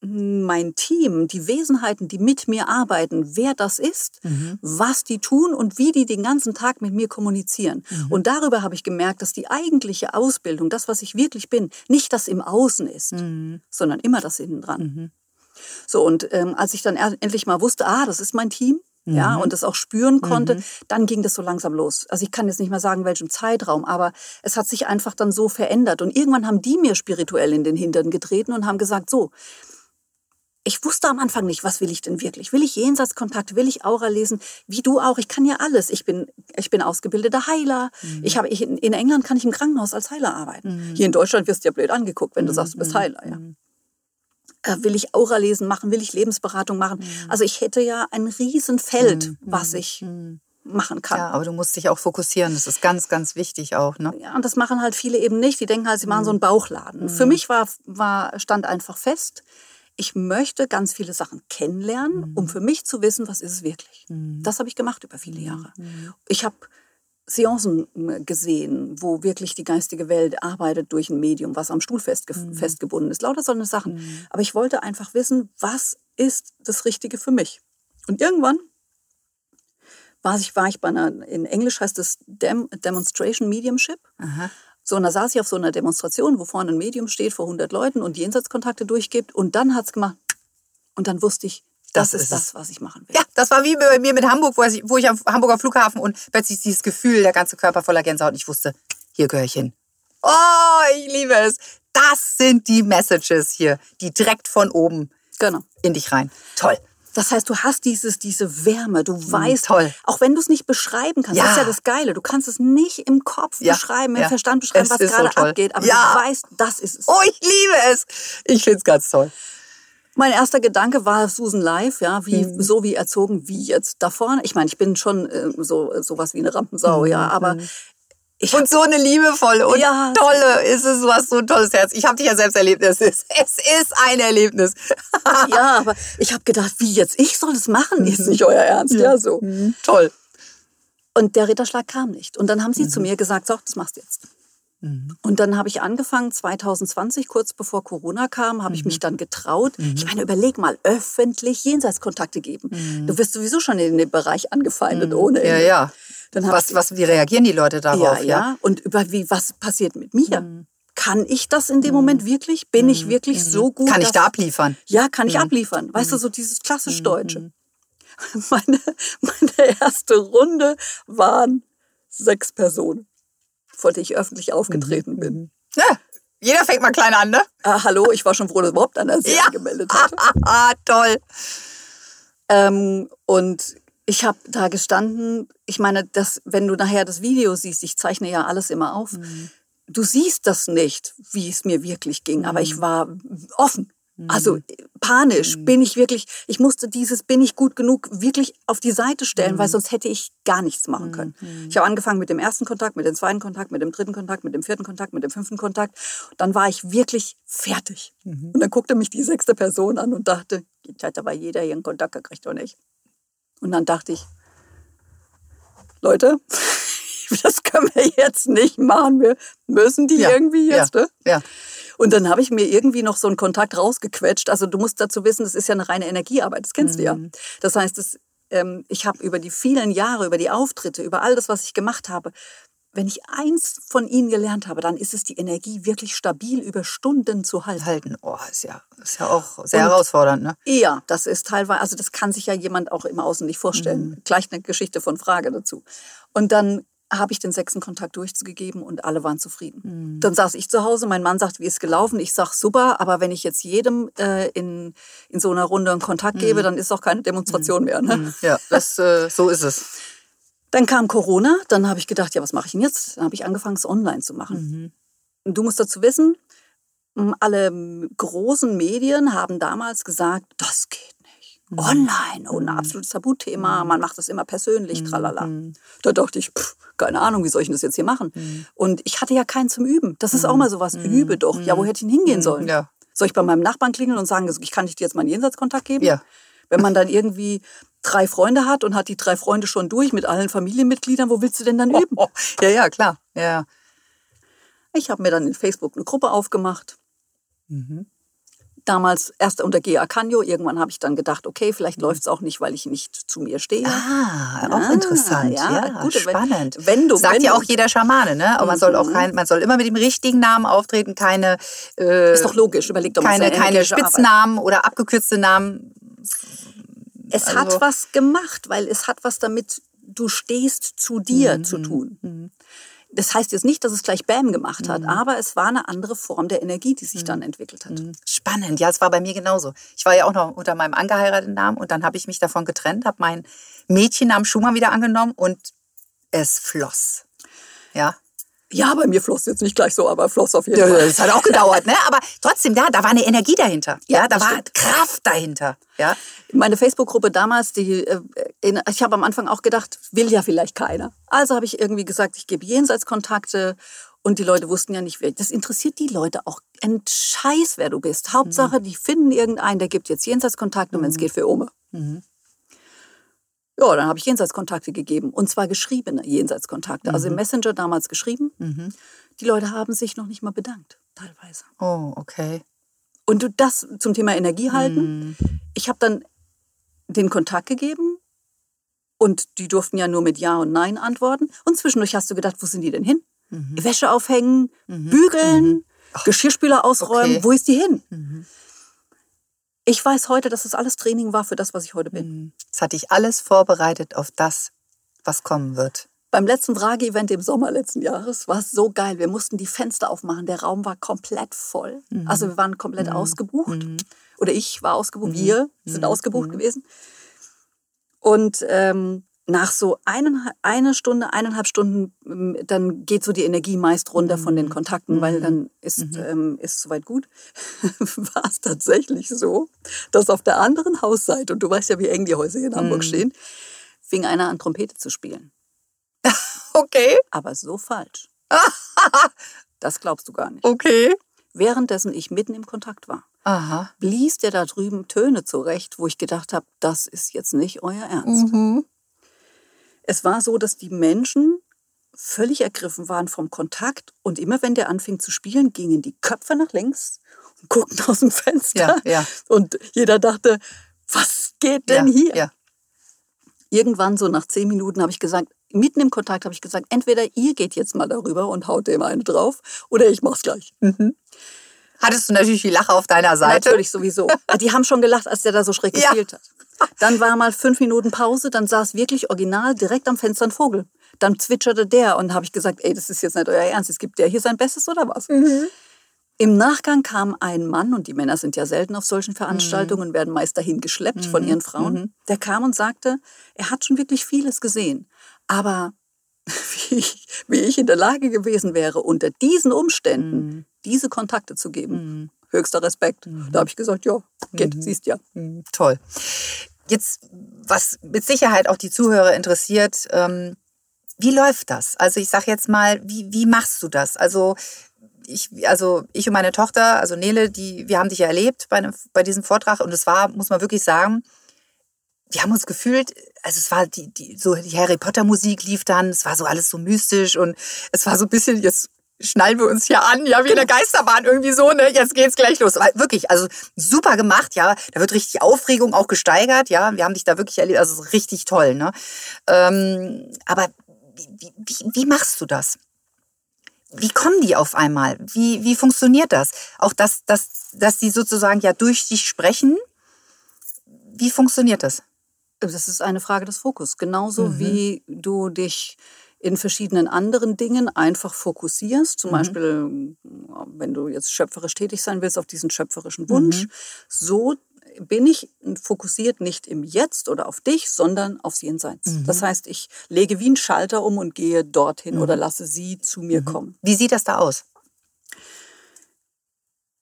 mein Team, die Wesenheiten, die mit mir arbeiten, wer das ist, was die tun und wie die den ganzen Tag mit mir kommunizieren. Und darüber habe ich gemerkt, dass die eigentliche Ausbildung, das, was ich wirklich bin, nicht das im Außen ist, sondern immer das innen dran. So, und ähm, als ich dann endlich mal wusste, ah, das ist mein Team, ja, und das auch spüren konnte, mhm. dann ging das so langsam los. Also ich kann jetzt nicht mehr sagen, welchem Zeitraum, aber es hat sich einfach dann so verändert. Und irgendwann haben die mir spirituell in den Hintern getreten und haben gesagt, so, ich wusste am Anfang nicht, was will ich denn wirklich? Will ich Jenseitskontakt? Will ich Aura lesen? Wie du auch. Ich kann ja alles. Ich bin, ich bin ausgebildeter Heiler. Mhm. Ich habe, ich, in England kann ich im Krankenhaus als Heiler arbeiten. Mhm. Hier in Deutschland wirst du ja blöd angeguckt, wenn du mhm. sagst, du bist mhm. Heiler. Ja. Mhm. Äh, will ich Aura lesen machen? Will ich Lebensberatung machen? Mhm. Also ich hätte ja ein Riesenfeld, was ich machen kann. Ja, aber du musst dich auch fokussieren. Das ist ganz, ganz wichtig auch. Ne? Ja, und das machen halt viele eben nicht. Die denken halt, sie machen so einen Bauchladen. Für mich war, war, stand einfach fest, ich möchte ganz viele Sachen kennenlernen, mhm. um für mich zu wissen, was ist es wirklich. Mhm. Das habe ich gemacht über viele Jahre. Mhm. Ich habe Seancen äh, gesehen, wo wirklich die geistige Welt arbeitet durch ein Medium, was am Stuhl festge mhm. festgebunden ist. Lauter so eine Sachen. Mhm. Aber ich wollte einfach wissen, was ist das Richtige für mich. Und irgendwann war ich, war ich bei einer, in Englisch heißt es Dem Demonstration Mediumship. Aha. So, und da saß ich auf so einer Demonstration, wo vorne ein Medium steht vor 100 Leuten und Jenseitskontakte durchgibt. Und dann hat es gemacht. Und dann wusste ich, das, das ist das, was ich machen will. Ja, das war wie bei mir mit Hamburg, wo ich, wo ich am Hamburger Flughafen und plötzlich dieses Gefühl, der ganze Körper voller Gänsehaut. Und ich wusste, hier gehöre ich hin. Oh, ich liebe es. Das sind die Messages hier, die direkt von oben genau. in dich rein. Toll. Das heißt, du hast dieses, diese Wärme, du mhm, weißt, Toll. auch wenn du es nicht beschreiben kannst, ja. das ist ja das Geile, du kannst es nicht im Kopf ja. beschreiben, im ja. Verstand beschreiben, es was gerade so abgeht, aber du weißt, das ist es. Oh, ich liebe es. Ich finde es ganz toll. Mein erster Gedanke war Susan Live, ja, wie mhm. so wie erzogen wie jetzt da vorne. Ich meine, ich bin schon äh, so sowas wie eine Rampensau, mhm. ja, aber mhm. Und so eine liebevolle und ja, tolle, ist es was so ein tolles Herz. Ich habe dich ja selbst erlebt. Es ist, es ist ein Erlebnis. <laughs> ja, aber ich habe gedacht, wie jetzt? Ich soll das machen? Ist nicht euer Ernst? Ja, ja so. Mhm. Toll. Und der Ritterschlag kam nicht. Und dann haben sie mhm. zu mir gesagt, so, das machst du jetzt. Mhm. Und dann habe ich angefangen, 2020, kurz bevor Corona kam, habe mhm. ich mich dann getraut. Mhm. Ich meine, überleg mal, öffentlich Jenseitskontakte geben. Mhm. Du wirst sowieso schon in dem Bereich angefeindet, mhm. ohne. Ja, ja. Dann was, was, wie reagieren die Leute darauf? Ja, ja. ja. Und über wie, was passiert mit mir? Mhm. Kann ich das in dem Moment wirklich? Bin ich wirklich so gut? Kann ich da abliefern? Ja, kann ich abliefern. Weißt du, so dieses klassisch Deutsche. <laughs> Meine, meine erste Runde waren sechs Personen vor der ich öffentlich aufgetreten bin. Mhm. Ja, jeder fängt mal klein an, ne? Ah, hallo, ich war schon froh, dass überhaupt einer sich ja. gemeldet hat. Ah, <laughs> toll. Ähm, und ich habe da gestanden, ich meine, das, wenn du nachher das Video siehst, ich zeichne ja alles immer auf, mhm. du siehst das nicht, wie es mir wirklich ging, mhm. aber ich mhm. war offen. Also mhm. panisch mhm. bin ich wirklich, ich musste dieses bin ich gut genug wirklich auf die Seite stellen, mhm. weil sonst hätte ich gar nichts machen können. Mhm. Ich habe angefangen mit dem ersten Kontakt, mit dem zweiten Kontakt, mit dem dritten Kontakt, mit dem vierten Kontakt, mit dem fünften Kontakt. Dann war ich wirklich fertig. Mhm. Und dann guckte mich die sechste Person an und dachte, jetzt hat aber jeder hier einen Kontakt gekriegt oder nicht. Und dann dachte ich, Leute, <laughs> das können wir jetzt nicht machen. Wir müssen die ja. irgendwie jetzt. Ja. Ne? ja. Und dann habe ich mir irgendwie noch so einen Kontakt rausgequetscht. Also du musst dazu wissen, das ist ja eine reine Energiearbeit, das kennst mhm. du ja. Mhm. Das heißt, das, ähm, ich habe über die vielen Jahre, über die Auftritte, über all das, was ich gemacht habe, wenn ich eins von ihnen gelernt habe, dann ist es die Energie wirklich stabil über Stunden zu halten. Halten, oh, ist ja, ist ja auch sehr Und, herausfordernd, ne? Ja, das ist teilweise, also das kann sich ja jemand auch im Außen nicht vorstellen. Mhm. Gleich eine Geschichte von Frage dazu. Und dann habe ich den sechsten Kontakt durchgegeben und alle waren zufrieden. Mhm. Dann saß ich zu Hause, mein Mann sagt, wie ist gelaufen? Ich sag super, aber wenn ich jetzt jedem äh, in, in so einer Runde einen Kontakt mhm. gebe, dann ist auch keine Demonstration mhm. mehr. Ne? Mhm. Ja, das, äh, so ist es. Dann kam Corona, dann habe ich gedacht, ja, was mache ich denn jetzt? Dann habe ich angefangen, es online zu machen. Mhm. Du musst dazu wissen, alle großen Medien haben damals gesagt, das geht Mhm. Online, oh, ein mhm. absolutes Tabuthema, mhm. man macht das immer persönlich, tralala. Da dachte ich, pff, keine Ahnung, wie soll ich das jetzt hier machen? Und ich hatte ja keinen zum Üben. Das ist auch mal sowas, übe doch. Ja, wo hätte ich denn hingehen sollen? Ja. Soll ich bei meinem Nachbarn klingeln und sagen, ich kann dir jetzt mal einen Jenseitskontakt geben? Ja. Wenn man dann irgendwie drei Freunde hat und hat die drei Freunde schon durch mit allen Familienmitgliedern, wo willst du denn dann üben? Oh, <laughs> oh. Ja, ja, klar. Ja. Ich habe mir dann in Facebook eine Gruppe aufgemacht. Mhm damals erst unter Gea Canio. Irgendwann habe ich dann gedacht, okay, vielleicht mhm. läuft es auch nicht, weil ich nicht zu mir stehe. Ah, auch ah, interessant. Ja, ja gut, spannend. Wenn, wenn du, Sagt wenn ja auch jeder Schamane, ne? Aber man soll auch mhm. kein, man soll immer mit dem richtigen Namen auftreten, keine. Äh, ist doch logisch. Überleg doch mal. Keine, keine Spitznamen Arbeit. oder abgekürzte Namen Es also, hat was gemacht, weil es hat was damit, du stehst zu dir zu tun. Das heißt jetzt nicht, dass es gleich Bam gemacht hat, aber es war eine andere Form der Energie, die sich dann entwickelt hat. Spannend, ja, es war bei mir genauso. Ich war ja auch noch unter meinem angeheirateten Namen und dann habe ich mich davon getrennt, habe meinen Mädchennamen Schumann wieder angenommen und es floss. Ja. Ja, bei mir floss jetzt nicht gleich so, aber floss auf jeden Ja, Fall. Das hat auch gedauert, ne? Aber trotzdem, ja, da war eine Energie dahinter. Ja, Ja, da war stimmt. Kraft dahinter. Ja. Meine Facebook-Gruppe damals, die, äh, ich habe am Anfang auch gedacht, will ja vielleicht keiner. Also habe ich irgendwie gesagt, ich gebe Jenseitskontakte und die Leute wussten ja nicht, wer. Das interessiert die Leute auch ein Scheiß, wer du bist. Hauptsache, die finden irgendeinen, der gibt jetzt Jenseitskontakte und wenn es geht für Ome. Ja, dann habe ich Jenseitskontakte gegeben und zwar geschriebene Jenseitskontakte. Also im Messenger damals geschrieben. Die Leute haben sich noch nicht mal bedankt, teilweise. Oh, okay. Und du das zum Thema Energie halten. Ich habe dann den Kontakt gegeben und die durften ja nur mit Ja und Nein antworten. Und zwischendurch hast du gedacht, wo sind die denn hin? Wäsche aufhängen, bügeln, Geschirrspüler ausräumen. Okay. Wo ist die hin? Ich weiß heute, dass das alles Training war für das, was ich heute bin. Es hat dich alles vorbereitet auf das, was kommen wird. Beim letzten Frage-Event im Sommer letzten Jahres war es so geil. Wir mussten die Fenster aufmachen. Der Raum war komplett voll. Also wir waren komplett ausgebucht. Oder ich war ausgebucht. Wir sind ausgebucht gewesen. Und ähm, nach so einen, eine Stunde, eineinhalb Stunden, ähm, dann geht so die Energie meist runter von den Kontakten, weil dann ist ähm, ist soweit gut. <laughs> War es tatsächlich so, dass auf der anderen Hausseite, und du weißt ja, wie eng die Häuser hier in Hamburg stehen, fing einer an, Trompete zu spielen. <laughs> Okay, Aber so falsch. <laughs> Das glaubst du gar nicht. okay. Währenddessen ich mitten im Kontakt war, Aha. blies der da drüben Töne zurecht, wo ich gedacht habe, das ist jetzt nicht euer Ernst. Mhm. Es war so, dass die Menschen völlig ergriffen waren vom Kontakt und immer wenn der anfing zu spielen, gingen die Köpfe nach links und <laughs> guckten aus dem Fenster. Ja, ja. Und jeder dachte, was geht denn ja, hier? Irgendwann so nach zehn Minuten habe ich gesagt, mitten im Kontakt habe ich gesagt, entweder ihr geht jetzt mal darüber und haut dem eine drauf oder ich mach's gleich. Hattest du natürlich die Lache auf deiner Seite? Natürlich sowieso. Die haben schon gelacht, als der da so schräg Ja. gespielt hat. Dann war mal fünf Minuten Pause, dann saß wirklich original direkt am Fenster ein Vogel. Dann zwitscherte der und habe ich gesagt, ey, das ist jetzt nicht euer Ernst, es gibt der hier sein Bestes oder was? Im Nachgang kam ein Mann, und die Männer sind ja selten auf solchen Veranstaltungen, werden meist dahin geschleppt von ihren Frauen. Der kam und sagte, er hat schon wirklich vieles gesehen. Aber <laughs> wie ich, wie ich in der Lage gewesen wäre, unter diesen Umständen diese Kontakte zu geben, höchster Respekt. Da habe ich gesagt, ja, geht, siehst ja. Mhm, Toll. Jetzt, was mit Sicherheit auch die Zuhörer interessiert, ähm, wie läuft das? Also ich sag jetzt mal, wie, wie machst du das? Also ich, also ich und meine Tochter, also Nele, die, wir haben dich ja erlebt bei, einem, bei diesem Vortrag und es war, muss man wirklich sagen, wir haben uns gefühlt, also es war die, die, so die Harry Potter Musik lief dann, es war so alles so mystisch und es war so ein bisschen, jetzt schnallen wir uns hier an, ja, wie in der Geisterbahn irgendwie so, ne, jetzt geht's gleich los. Aber wirklich, also super gemacht, ja, da wird richtig Aufregung auch gesteigert, ja, wir haben dich da wirklich erlebt, also richtig toll, ne. Ähm, aber wie, wie, wie machst du das? Wie kommen die auf einmal? Wie, wie funktioniert das? Auch, dass, dass, dass die sozusagen ja durch dich sprechen. Wie funktioniert das? Das ist eine Frage des Fokus. Genauso wie du dich in verschiedenen anderen Dingen einfach fokussierst. Zum Beispiel, wenn du jetzt schöpferisch tätig sein willst auf diesen schöpferischen Wunsch. So bin ich fokussiert nicht im Jetzt oder auf dich, sondern aufs Jenseits. Das heißt, ich lege wie einen Schalter um und gehe dorthin oder lasse sie zu mir kommen. Wie sieht das da aus?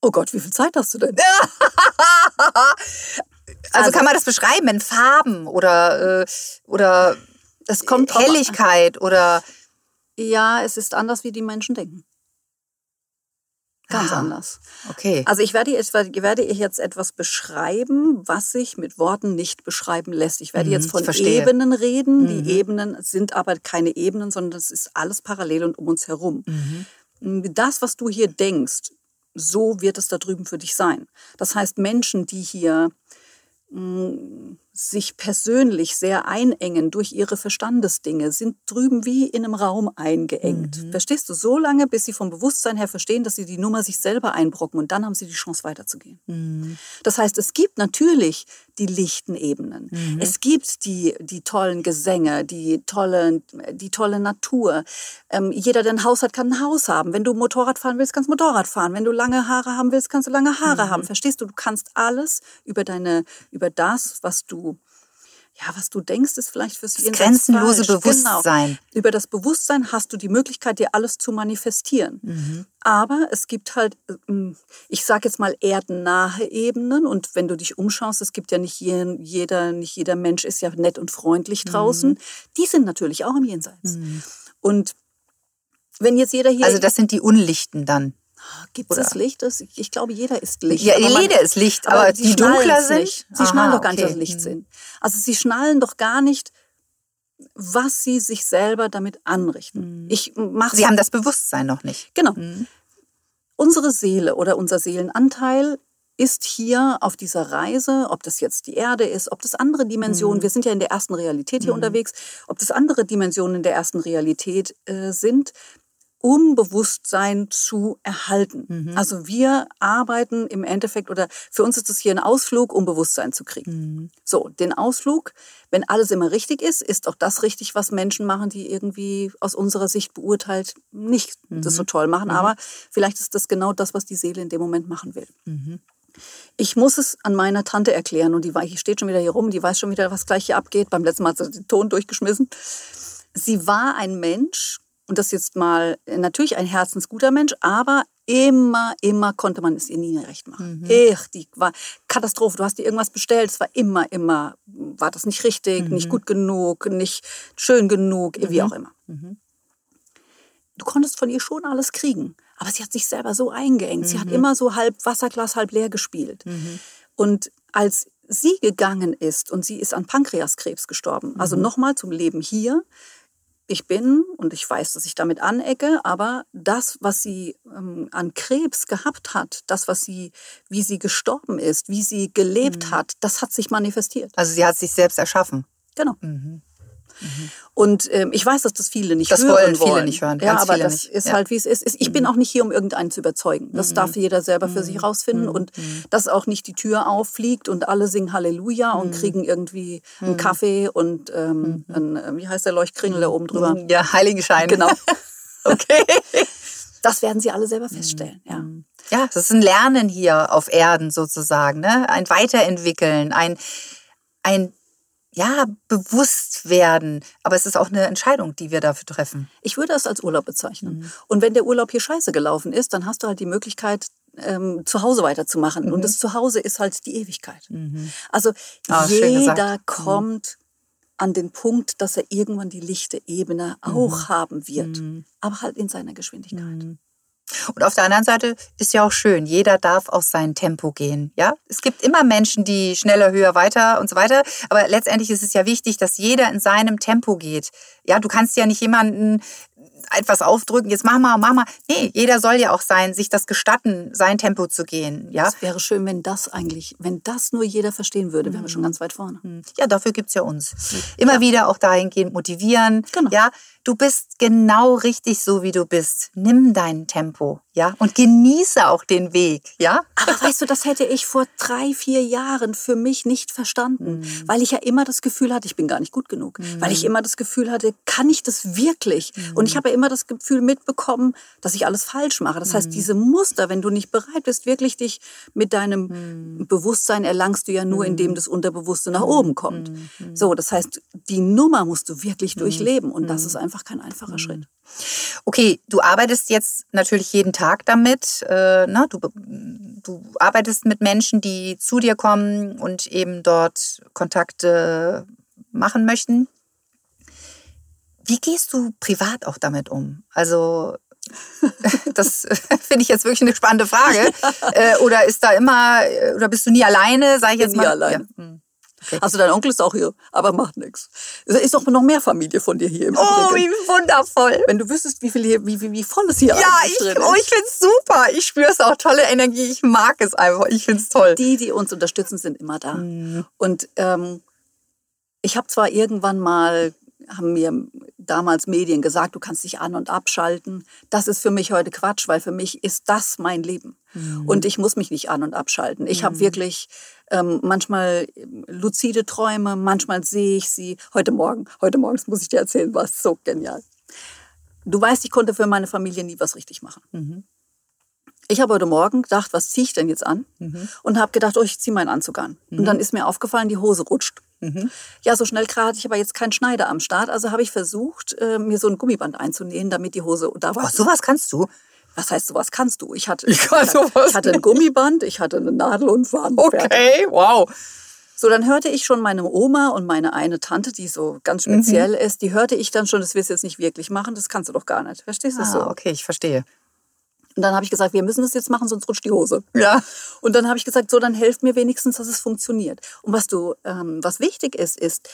Oh Gott, wie viel Zeit hast du denn? <laughs> <laughs> Also, kann man das beschreiben in Farben oder, äh, oder Es kommt drauf an. Helligkeit oder Ja, es ist anders, wie die Menschen denken. Ganz Ah. anders. okay. Also ich werde, ich werde ich jetzt etwas beschreiben, was sich mit Worten nicht beschreiben lässt. Ich werde Mhm, jetzt von. Ebenen reden. Mhm. Die Ebenen sind aber keine Ebenen, sondern es ist alles parallel und um uns herum. Mhm. Das, was du hier denkst, so wird es da drüben für dich sein. Das heißt, Menschen, die hier mh, sich persönlich sehr einengen durch ihre Verstandesdinge, sind drüben wie in einem Raum eingeengt. Mhm. Verstehst du? So lange, bis sie vom Bewusstsein her verstehen, dass sie die Nummer sich selber einbrocken und dann haben sie die Chance weiterzugehen. Mhm. Das heißt, es gibt natürlich die lichten Ebenen. Mhm. Es gibt die, die tollen Gesänge, die tolle, die tolle Natur. Ähm, jeder, der ein Haus hat, kann ein Haus haben. Wenn du Motorrad fahren willst, kannst du Motorrad fahren. Wenn du lange Haare haben willst, kannst du lange Haare mhm. haben. Verstehst du? Du kannst alles über deine, über das, was du ja, was du denkst, ist vielleicht fürs das grenzenlose falsch. Bewusstsein. Genau. Über das Bewusstsein hast du die Möglichkeit, dir alles zu manifestieren. Mhm. Aber es gibt halt, ähm, ich sage jetzt mal erdnahe Ebenen. Und wenn du dich umschaust, es gibt ja nicht jeder, nicht jeder Mensch ist ja nett und freundlich draußen. Mhm. Die sind natürlich auch im Jenseits. Mhm. Und wenn jetzt jeder hier. Also das sind die Unlichten dann. Gibt es Licht? Ich glaube, jeder ist Licht. Ja, jeder ist Licht, aber, aber die dunkler sind. Nicht. Sie Aha, schnallen doch gar okay. nicht, dass Licht sind. Also sie schnallen doch gar nicht, was sie sich selber damit anrichten. Hm. Ich mach sie haben das Bewusstsein noch nicht. Genau. Hm. Unsere Seele oder unser Seelenanteil ist hier auf dieser Reise, ob das jetzt die Erde ist, ob das andere Dimensionen, mhm. wir sind ja in der ersten Realität hier mhm. unterwegs, ob das andere Dimensionen in der ersten Realität äh, sind, um Bewusstsein zu erhalten. Mhm. Also wir arbeiten im Endeffekt oder für uns ist das hier ein Ausflug, um Bewusstsein zu kriegen. Mhm. So, den Ausflug, wenn alles immer richtig ist, ist auch das richtig, was Menschen machen, die irgendwie aus unserer Sicht beurteilt nicht mhm. das so toll machen. Mhm. Aber vielleicht ist das genau das, was die Seele in dem Moment machen will. Mhm. Ich muss es an meiner Tante erklären und die, die steht schon wieder hier rum, die weiß schon wieder, was gleich hier abgeht. Beim letzten Mal hat sie den Ton durchgeschmissen. Sie war ein Mensch, und das jetzt mal natürlich ein herzensguter Mensch, aber immer, immer konnte man es ihr nie recht machen. Mhm. Ich, die war Katastrophe. Du hast dir irgendwas bestellt, es war immer, immer, war das nicht richtig, mhm. nicht gut genug, nicht schön genug, mhm. wie auch immer. Mhm. Du konntest von ihr schon alles kriegen, aber sie hat sich selber so eingeengt. Sie hat mhm. immer so halb Wasserglas, halb leer gespielt. Mhm. Und als sie gegangen ist und sie ist an Pankreaskrebs gestorben, also nochmal zum Leben hier, ich bin und ich weiß, dass ich damit anecke, aber das, was sie ähm, an Krebs gehabt hat, das, was sie, wie sie gestorben ist, wie sie gelebt mhm. hat, das hat sich manifestiert. Also sie hat sich selbst erschaffen. Genau. Mhm. Und ähm, ich weiß, dass das viele nicht das hören wollen. Viele wollen. nicht hören. Ja, aber das nicht. ist ja. halt, wie es ist. Ich bin mhm. auch nicht hier, um irgendeinen zu überzeugen. Das mhm. darf jeder selber für sich mhm. rausfinden. Mhm. Und dass auch nicht die Tür auffliegt und alle singen Halleluja und kriegen irgendwie einen Kaffee und ähm, ein, äh, wie heißt der Leuchtkringel da oben drüber? Ja, Heiligenschein. Genau. <laughs> okay. <laughs> Das werden sie alle selber feststellen, ja. Ja, das ist ein Lernen hier auf Erden sozusagen, ne? ein Weiterentwickeln, ein, ein ja, bewusst werden. Aber es ist auch eine Entscheidung, die wir dafür treffen. Ich würde es als Urlaub bezeichnen. Mhm. Und wenn der Urlaub hier scheiße gelaufen ist, dann hast du halt die Möglichkeit, ähm, zu Hause weiterzumachen. Mhm. Und das Zuhause ist halt die Ewigkeit. Mhm. Also oh, jeder mhm. kommt an den Punkt, dass er irgendwann die lichte Ebene auch mhm. haben wird. Mhm. Aber halt in seiner Geschwindigkeit. Und auf der anderen Seite ist ja auch schön, jeder darf auch sein Tempo gehen. Ja, es gibt immer Menschen, die schneller, höher, weiter und so weiter. Aber letztendlich ist es ja wichtig, dass jeder in seinem Tempo geht. Ja, du kannst ja nicht jemanden etwas aufdrücken, jetzt mach mal, mach mal. Nee, jeder soll ja auch sein, sich das gestatten, sein Tempo zu gehen. Ja? Es wäre schön, wenn das eigentlich, wenn das nur jeder verstehen würde, wären wir schon mhm. ganz weit vorne. Mhm. Ja, dafür gibt's ja uns. Immer ja. wieder auch dahingehend motivieren. Genau. Ja, du bist genau richtig so, wie du bist. Nimm dein Tempo, ja, und genieße auch den Weg, ja. Aber weißt du, das hätte ich vor drei, vier Jahren für mich nicht verstanden, mhm. weil ich ja immer das Gefühl hatte, ich bin gar nicht gut genug, mhm. weil ich immer das Gefühl hatte, kann ich das wirklich? Mhm. Und ich habe ja immer das Gefühl mitbekommen, dass ich alles falsch mache. Das heißt, mhm. diese Muster, wenn du nicht bereit bist, wirklich dich mit deinem mhm. Bewusstsein erlangst du ja nur, indem das Unterbewusste nach oben kommt. So, das heißt, die Nummer musst du wirklich durchleben und das ist einfach kein einfacher mhm. Schritt. Okay, du arbeitest jetzt natürlich jeden Tag damit. Äh, na, ne? du, du arbeitest mit Menschen, die zu dir kommen und eben dort Kontakte machen möchten. Wie gehst du privat auch damit um? Also <laughs> das <laughs> finde ich jetzt wirklich eine spannende Frage. Ja. <laughs> Äh, oder ist da immer, oder bist du nie alleine, sage ich jetzt nie mal? Alleine. Ja. <laughs> Also dein Onkel ist auch hier, aber macht nichts. Es ist doch noch mehr Familie von dir hier im Oh, wie wundervoll. Wenn du wüsstest, wie viel hier, wie, wie, wie voll es hier ja, ich, drin ist. Oh, ich finde es super. Ich spüre es auch. Tolle Energie. Ich mag es einfach. Ich finde es toll. Die, die uns unterstützen, sind immer da. Mhm. Und ähm, Ich habe zwar irgendwann mal, haben mir damals Medien gesagt, du kannst dich an- und abschalten. Das ist für mich heute Quatsch, weil für mich ist das mein Leben. Mhm. Und ich muss mich nicht an- und abschalten. Ich mhm. habe wirklich ähm, manchmal luzide Träume, manchmal sehe ich sie. Heute Morgen, heute morgens muss ich dir erzählen, war so genial. Du weißt, ich konnte für meine Familie nie was richtig machen. Mhm. Ich habe heute Morgen gedacht, was ziehe ich denn jetzt an? Mhm. Und habe gedacht, oh, ich ziehe meinen Anzug an. Mhm. Und dann ist mir aufgefallen, die Hose rutscht. Mhm. Ja, so schnell gerade hatte ich aber jetzt keinen Schneider am Start. Also habe ich versucht, äh, mir so ein Gummiband einzunähen, damit die Hose da war. Oh, sowas kannst du? Was heißt sowas kannst du? Ich hatte, ich, kann sowas ich hatte ein Gummiband, ich hatte eine Nadel und Faden. Okay, wow. So, dann hörte ich schon meine Oma und meine eine Tante, die so ganz speziell mhm. ist, die hörte ich dann schon, das wirst du jetzt nicht wirklich machen, das kannst du doch gar nicht. Verstehst du ah, so? Okay, ich verstehe. Und dann habe ich gesagt, wir müssen das jetzt machen, sonst rutscht die Hose. Ja. Und dann habe ich gesagt, so, dann helft mir wenigstens, dass es funktioniert. Und was du, ähm, was wichtig ist, ist,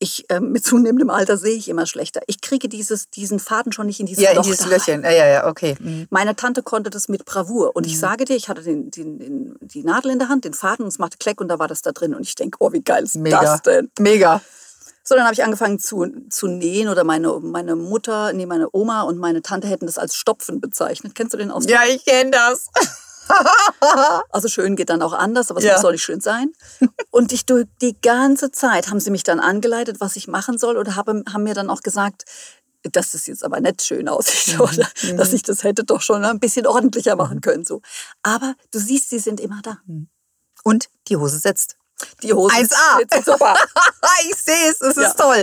ich ähm, mit zunehmendem Alter sehe ich immer schlechter. Ich kriege dieses, diesen Faden schon nicht in dieses ja, in dieses Löchchen. Ja, ja, ja, okay. Mhm. Meine Tante konnte das mit Bravour. Und mhm. ich sage dir, ich hatte den, den, den, die Nadel in der Hand, den Faden, und es machte Kleck und da war das da drin. Und ich denke, oh, wie geil ist Mega. das denn? Mega. So, dann habe ich angefangen zu, zu nähen oder meine, meine Mutter, nee, meine Oma und meine Tante hätten das als Stopfen bezeichnet. Kennst du den Ausdruck? Ja, ich kenne das. <laughs> also schön geht dann auch anders, aber es ja. auch nicht schön sein. Und ich die ganze Zeit haben sie mich dann angeleitet, was ich machen soll oder haben, haben mir dann auch gesagt, dass das jetzt aber nicht schön aussieht <laughs> mhm. oder mhm. dass ich das hätte doch schon ein bisschen ordentlicher machen mhm. können. So. Aber du siehst, sie sind immer da. Mhm. Und die Hose sitzt. Die Hose 1A. Super. <laughs> ich sehe es, es ja. ist toll.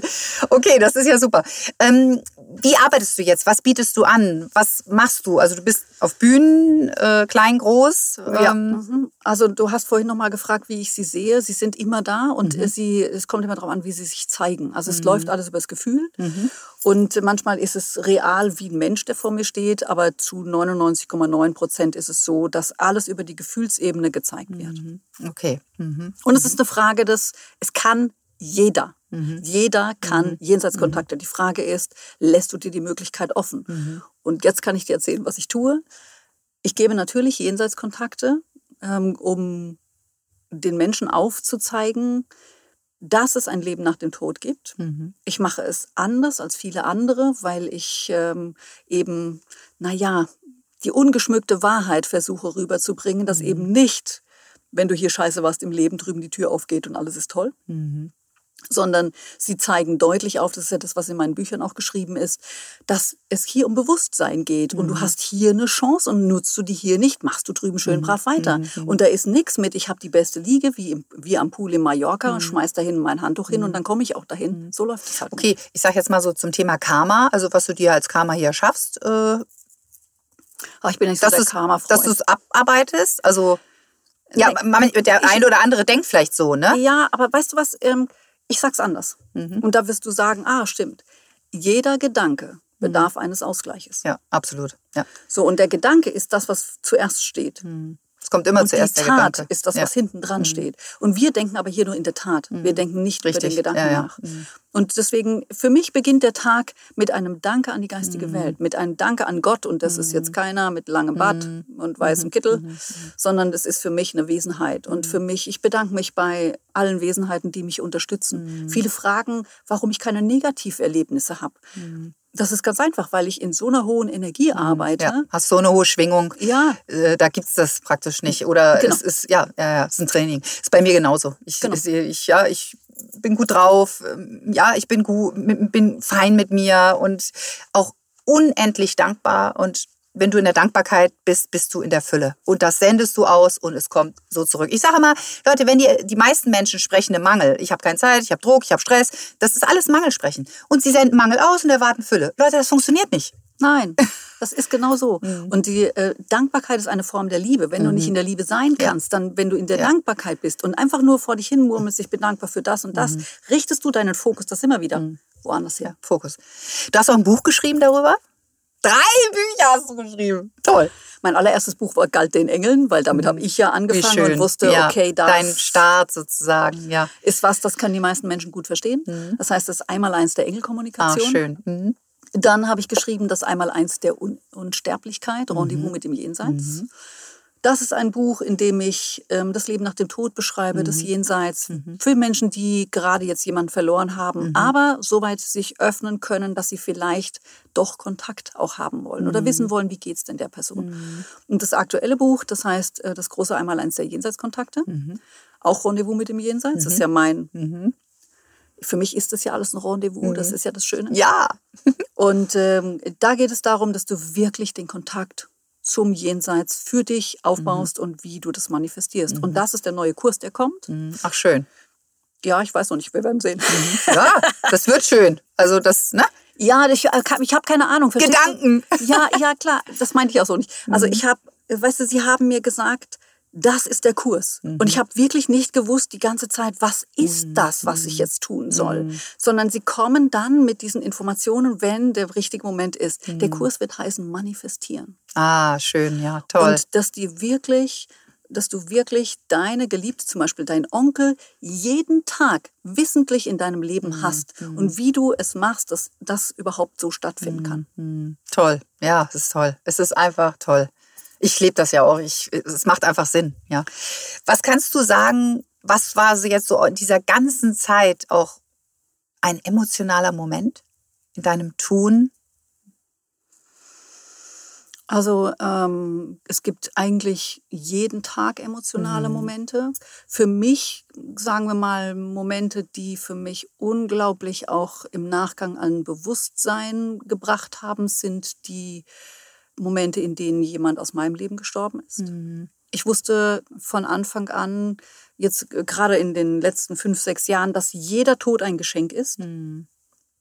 Okay, das ist ja super. Ähm, wie arbeitest du jetzt? Was bietest du an? Was machst du? Also du bist auf Bühnen, äh, klein, groß. Ja. Ähm, mhm. Also du hast vorhin noch mal gefragt, wie ich sie sehe. Sie sind immer da und mhm. sie, es kommt immer darauf an, wie sie sich zeigen. Also es mhm. läuft alles über das Gefühl. Mhm. Und manchmal ist es real wie ein Mensch, der vor mir steht, aber zu 99,9 Prozent ist es so, dass alles über die Gefühlsebene gezeigt wird. Mhm. Okay. Mhm. Und es ist eine Frage des, es kann jeder. Mhm. Jeder kann mhm. Jenseitskontakte. Die Frage ist, lässt du dir die Möglichkeit offen? Mhm. Und jetzt kann ich dir erzählen, was ich tue. Ich gebe natürlich Jenseitskontakte, ähm, um den Menschen aufzuzeigen, dass es ein Leben nach dem Tod gibt. Mhm. Ich mache es anders als viele andere, weil ich ähm, eben, naja, die ungeschmückte Wahrheit versuche rüberzubringen, dass mhm. eben nicht, wenn du hier scheiße warst im Leben, drüben die Tür aufgeht und alles ist toll. Mhm sondern sie zeigen deutlich auf, das ist ja das, was in meinen Büchern auch geschrieben ist, dass es hier um Bewusstsein geht mhm. und du mhm. hast hier eine Chance und nutzt du die hier nicht, machst du drüben schön mhm. brav weiter. Mhm. Und da ist nichts mit, ich habe die beste Liege, wie, im, wie am Pool in Mallorca, mhm. schmeiß dahin mein Handtuch hin und dann komme ich auch dahin. So läuft es halt. Okay, nicht. ich sage jetzt mal so zum Thema Karma, also was du dir als Karma hier schaffst. Äh, Ach, ich bin nicht so der karma -Freund. Dass du es abarbeitest, also... Ja, der ich, eine oder andere denkt vielleicht so, ne? Ja, aber weißt du was? Ähm, ich sag's anders. Mhm. Und da wirst du sagen, ah, stimmt. Jeder Gedanke bedarf mhm. eines Ausgleiches. Ja, absolut. Ja. So, und der Gedanke ist das, was zuerst steht. Mhm. Es kommt immer und zuerst die der Tat Gedanke. ist das, was ja. hinten dran mhm. steht. Und wir denken aber hier nur in der Tat. Wir mhm. denken nicht Richtig. über den Gedanken ja, ja. nach. Mhm. Und deswegen, für mich beginnt der Tag mit einem Danke an die geistige mhm. Welt, mit einem Danke an Gott. Und das ist jetzt keiner mit langem Bart und weißem Kittel, sondern das ist für mich eine Wesenheit. Und für mich, ich bedanke mich bei allen Wesenheiten, die mich unterstützen. Viele fragen, warum ich keine Negativerlebnisse habe. Das ist ganz einfach, weil ich in so einer hohen Energie mhm. arbeite. Ja, hast so eine hohe Schwingung. Ja. Äh, da gibt es das praktisch nicht. Oder genau. es ist, ja, ja, ja, es ist ein Training. Ist bei mir genauso. Ich, genau. ich, ja, ich bin gut drauf. Ähm, ja, ich bin gut, bin fein mit mir und auch unendlich dankbar und wenn du in der Dankbarkeit bist, bist du in der Fülle. Und das sendest du aus und es kommt so zurück. Ich sage immer, Leute, wenn die, die meisten Menschen sprechen im Mangel, ich habe keine Zeit, ich habe Druck, ich habe Stress, das ist alles Mangelsprechen. Und sie senden Mangel aus und erwarten Fülle. Leute, das funktioniert nicht. Nein, das ist genau so. <laughs> Mhm. Und die äh, Dankbarkeit ist eine Form der Liebe. Wenn mhm. du nicht mhm. in der Liebe sein kannst, ja. dann, wenn du in der ja. Dankbarkeit bist und einfach nur vor dich hin murmelst, ich bin dankbar für das und das, mhm. richtest du deinen Fokus das immer wieder mhm. woanders her. Ja, Fokus. Du hast auch ein Buch geschrieben darüber? Drei Bücher hast du geschrieben. Toll. Mein allererstes Buch war galt den Engeln, weil damit habe ich ja angefangen und wusste, ja, okay, das dein Start sozusagen, ja, ist was, das können die meisten Menschen gut verstehen. Mhm. Das heißt, das ist einmal eins der Engelkommunikation. Ah, schön. Mhm. Dann habe ich geschrieben, das einmal eins der Un Unsterblichkeit, Rendezvous mhm. mit dem Jenseits. Mhm. Das ist ein Buch, in dem ich ähm, das Leben nach dem Tod beschreibe, mhm. das Jenseits, mhm. für Menschen, die gerade jetzt jemanden verloren haben, mhm. aber soweit sich öffnen können, dass sie vielleicht doch Kontakt auch haben wollen oder mhm. wissen wollen, wie geht es denn der Person. Mhm. Und das aktuelle Buch, das heißt äh, Das große Einmaleins der Jenseitskontakte, mhm. auch Rendezvous mit dem Jenseits, das ist ja mein für mich ist das ja alles ein Rendezvous, mhm. das ist ja das Schöne. Ja. Und ähm, da geht es darum, dass du wirklich den Kontakt zum Jenseits für dich aufbaust mhm. und wie du das manifestierst. Mhm. Und das ist der neue Kurs, der kommt. Mhm. Ach, schön. Ja, ich weiß noch nicht, wir werden sehen. Mhm. Ja, das wird schön. Also das, ne? Ja, ich, ich habe keine Ahnung. Gedanken. Du? Ja, ja, klar. Das meinte ich auch so nicht. Also mhm. ich habe, weißt du, sie haben mir gesagt, das ist der Kurs. Mhm. Und ich habe wirklich nicht gewusst die ganze Zeit, was ist mhm. das, was ich jetzt tun soll. Mhm. Sondern sie kommen dann mit diesen Informationen, wenn der richtige Moment ist. Der mhm. Kurs wird heißen manifestieren. Ah, schön, ja, toll. Und dass die wirklich dass du wirklich deine Geliebte, zum Beispiel deinen Onkel, jeden Tag wissentlich in deinem Leben mhm. hast mhm. und wie du es machst, dass das überhaupt so stattfinden kann. Mhm. Toll, ja, es ist toll. Es ist einfach toll. Ich lebe das ja auch. Ich, es macht einfach Sinn. Ja. Was kannst du sagen? Was war so jetzt so in dieser ganzen Zeit auch ein emotionaler Moment in deinem Tun? Also ähm, es gibt eigentlich jeden Tag emotionale mhm. Momente. Für mich, sagen wir mal, Momente, die für mich unglaublich auch im Nachgang an Bewusstsein gebracht haben, sind die Momente, in denen jemand aus meinem Leben gestorben ist. Mhm. Ich wusste von Anfang an, jetzt gerade in den letzten fünf, sechs Jahren, dass jeder Tod ein Geschenk ist. Mhm.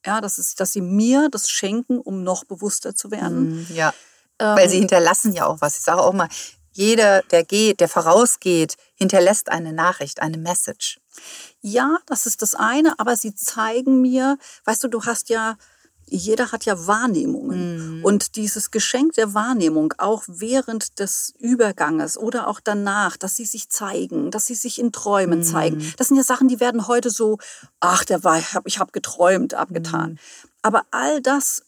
Ja, dass, es, dass sie mir das schenken, um noch bewusster zu werden. Mhm, ja. Ähm, Weil sie hinterlassen ja auch was. Ich sage auch mal, jeder, der geht, der vorausgeht, hinterlässt eine Nachricht, eine Message. Ja, das ist das eine, aber sie zeigen mir, weißt du, du hast ja jeder hat ja Wahrnehmungen. Mhm. Und dieses Geschenk der Wahrnehmung, auch während des Überganges oder auch danach, dass sie sich zeigen, dass sie sich in Träumen mhm. zeigen. Das sind ja Sachen, die werden heute so, ach, der war, ich habe geträumt, abgetan. Mhm. Aber all das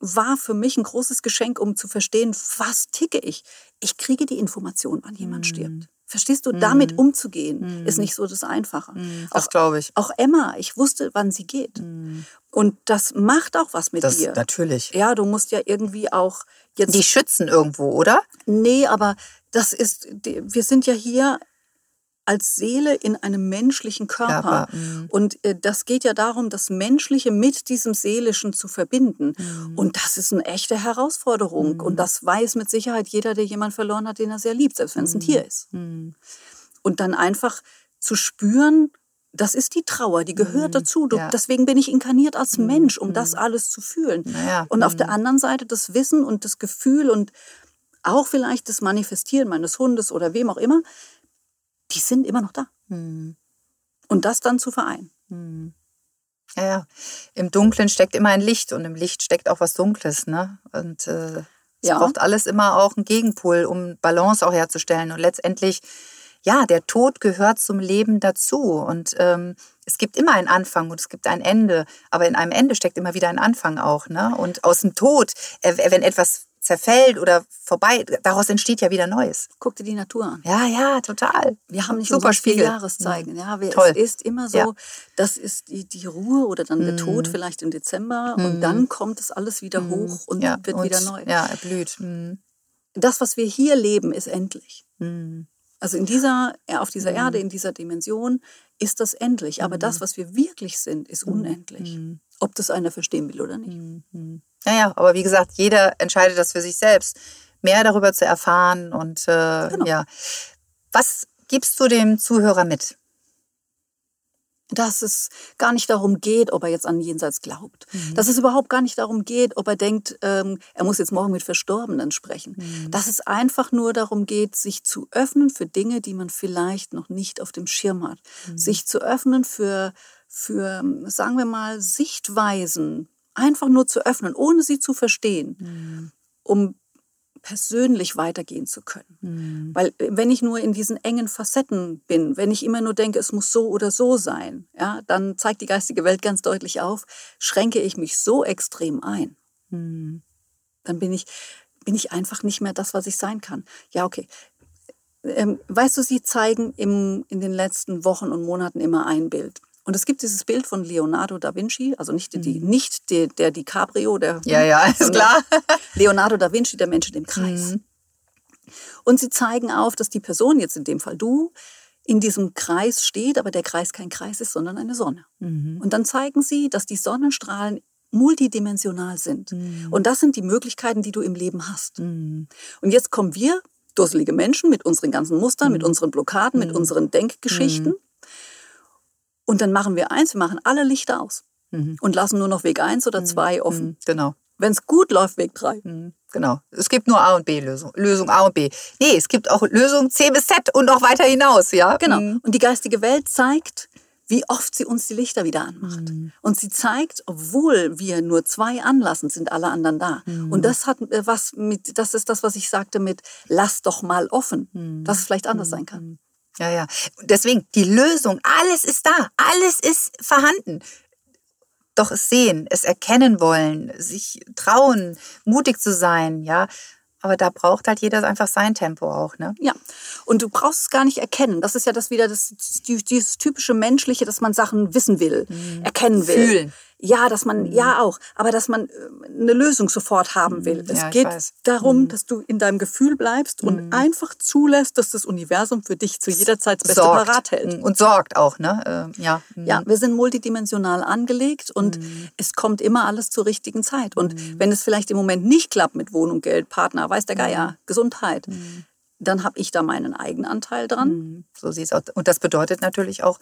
war für mich ein großes Geschenk, um zu verstehen, was ticke ich. Ich kriege die Information, wann jemand mhm. stirbt. Verstehst du, damit mm. umzugehen, mm. ist nicht so das Einfache. Mm, das glaube ich. Auch Emma, ich wusste, wann sie geht. Mm. Und das macht auch was mit das, dir. Natürlich. Ja, du musst ja irgendwie auch jetzt. Die schützen irgendwo, oder? Nee, aber das ist, wir sind ja hier als Seele in einem menschlichen Körper. Körper mhm. und äh, das geht ja darum, das Menschliche mit diesem Seelischen zu verbinden. Mhm. Und das ist eine echte Herausforderung. Mhm. Und das weiß mit Sicherheit jeder, der jemanden verloren hat, den er sehr liebt, selbst wenn es ein Tier ist. Und dann einfach zu spüren, das ist die Trauer, die gehört dazu. Du, ja. Deswegen bin ich inkarniert als Mensch, um das alles zu fühlen. Naja. Und auf der anderen Seite das Wissen und das Gefühl und auch vielleicht das Manifestieren meines Hundes oder wem auch immer, die sind immer noch da. Mhm. Und das dann zu vereinen. Mhm. Ja, ja. Im Dunklen steckt immer ein Licht und im Licht steckt auch was Dunkles. Ne? Und äh, es ja. braucht alles immer auch einen Gegenpol, um Balance auch herzustellen. Und letztendlich, ja, der Tod gehört zum Leben dazu. Und ähm, es gibt immer einen Anfang und es gibt ein Ende. Aber in einem Ende steckt immer wieder ein Anfang auch. Ne? Und aus dem Tod, äh, wenn etwas zerfällt oder vorbei, daraus entsteht ja wieder Neues. Guck dir die Natur an. Ja, ja, total. Wir haben nicht super Spiegel. Jahreszeiten. Ja, wir, Toll. Es ist immer so, ja. das ist die, die Ruhe oder dann der. Tod vielleicht im Dezember mm. und dann kommt es alles wieder mm. hoch und ja. wird und, wieder neu. Ja, er blüht. Mm. Das, was wir hier leben, ist endlich. Also in dieser, auf dieser. Erde, in dieser Dimension ist das endlich. Aber das, was wir wirklich sind, ist unendlich. Ob das einer verstehen will oder nicht. Naja, aber wie gesagt, jeder entscheidet das für sich selbst, mehr darüber zu erfahren. Und äh, genau. ja, was gibst du dem Zuhörer mit? dass es gar nicht darum geht, ob er jetzt an Jenseits glaubt. Mhm. Dass es überhaupt gar nicht darum geht, ob er denkt, ähm, er muss jetzt morgen mit Verstorbenen sprechen. Mhm. Dass es einfach nur darum geht, sich zu öffnen für Dinge, die man vielleicht noch nicht auf dem Schirm hat. Mhm. Sich zu öffnen für, für, sagen wir mal, Sichtweisen, einfach nur zu öffnen, ohne sie zu verstehen, mhm. um persönlich weitergehen zu können. Mhm. Weil äh, wenn ich nur in diesen engen Facetten bin, wenn ich immer nur denke, es muss so oder so sein, ja, dann zeigt die geistige Welt ganz deutlich auf, schränke ich mich so extrem ein. Mhm. Dann bin ich, bin ich einfach nicht mehr das, was ich sein kann. Ja, okay. ähm, weißt du, sie zeigen im, in den letzten Wochen und Monaten immer ein Bild. Und es gibt dieses Bild von Leonardo da Vinci, also nicht, die, mhm. nicht die, der DiCaprio, der. Ja, ja, ist klar. <laughs> Leonardo da Vinci, der Mensch in dem Kreis. Mhm. Und sie zeigen auf, dass die Person, jetzt in dem Fall du, in diesem Kreis steht, aber der Kreis kein Kreis ist, sondern eine Sonne. Mhm. Und dann zeigen sie, dass die Sonnenstrahlen multidimensional sind. Mhm. Und das sind die Möglichkeiten, die du im Leben hast. Mhm. Und jetzt kommen wir, dusselige Menschen, mit unseren ganzen Mustern, mit mhm. unseren Blockaden, mit mhm. unseren Denkgeschichten mhm. Und dann machen wir eins, wir machen alle Lichter aus mhm. und lassen nur noch Weg eins oder mhm. zwei offen. Mhm. Genau. Wenn es gut läuft, Weg drei. Mhm. Genau. Es gibt nur A und B Lösung. Lösung A und B. Nee, es gibt auch Lösung C bis Z und noch weiter hinaus, ja. Genau. Mhm. Und die geistige Welt zeigt, wie oft sie uns die Lichter wieder anmacht. Mhm. Und sie zeigt, obwohl wir nur zwei anlassen, sind alle anderen da. Mhm. Und das hat äh, was mit, das ist das, was ich sagte mit, lass doch mal offen, mhm. dass es vielleicht anders sein kann. Ja, ja. Deswegen, die Lösung, alles ist da, alles ist vorhanden. Doch es sehen, es erkennen wollen, sich trauen, mutig zu sein, ja. Aber da braucht halt jeder einfach sein Tempo auch, ne? Ja. Und du brauchst es gar nicht erkennen. Das ist ja das wieder das, dieses typische Menschliche, dass man Sachen wissen will, mhm. erkennen will. Fühlen. Ja, dass man, mhm. ja auch, aber dass man äh, eine Lösung sofort haben will. Mhm. Es ja, geht darum, mhm. dass du in deinem Gefühl bleibst und mhm. einfach zulässt, dass das Universum für dich zu jeder Zeit das Beste sorgt. parat hält. Mhm. Und sorgt auch, ne? Äh, ja. Ja, wir sind multidimensional angelegt und es kommt immer alles zur richtigen Zeit. Und wenn es vielleicht im Moment nicht klappt mit Wohnung, Geld, Partner, weiß der Geier, Gesundheit, dann habe ich da meinen Eigenanteil dran. So sieht es aus. Und das bedeutet natürlich auch,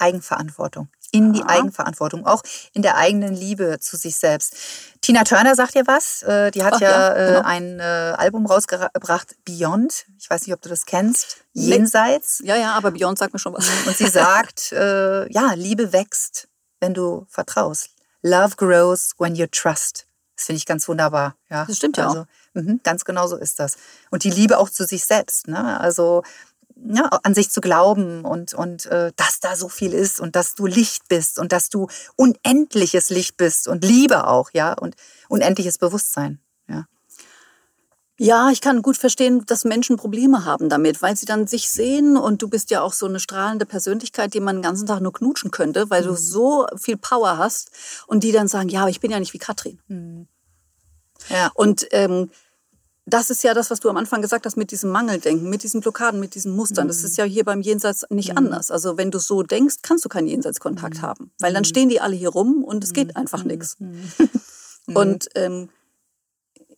Eigenverantwortung, in die Eigenverantwortung, auch in der eigenen Liebe zu sich selbst. Tina Turner sagt dir was. Äh, die hat Ach, ja, ja äh, genau. ein äh, Album rausgebracht, Beyond. Ich weiß nicht, ob du das kennst. Jenseits. Ja, ja, aber Beyond sagt mir schon was. Und sie sagt, <laughs> ja, Liebe wächst, wenn du vertraust. Love grows when you trust. Das finde ich ganz wunderbar. Ja. Das stimmt ja also, auch. Mh, ganz genau so ist das. Und die Liebe auch zu sich selbst. Ne? Also ja, an sich zu glauben und, und äh, dass da so viel ist und dass du Licht bist und dass du unendliches Licht bist und Liebe auch, ja, und unendliches Bewusstsein, ja. Ja, ich kann gut verstehen, dass Menschen Probleme haben damit, weil sie dann sich sehen und du bist ja auch so eine strahlende Persönlichkeit, die man den ganzen Tag nur knutschen könnte, weil mhm. du so viel Power hast und die dann sagen, ja, aber ich bin ja nicht wie Katrin. Mhm. Ja. Und ähm, das ist ja das, was du am Anfang gesagt hast mit diesem Mangeldenken, mit diesen Blockaden, mit diesen Mustern. Das ist ja hier beim Jenseits nicht mhm. anders. Also wenn du so denkst, kannst du keinen Jenseitskontakt mhm. haben, weil dann mhm. stehen die alle hier rum und es geht mhm. einfach nichts. <laughs> Und ähm,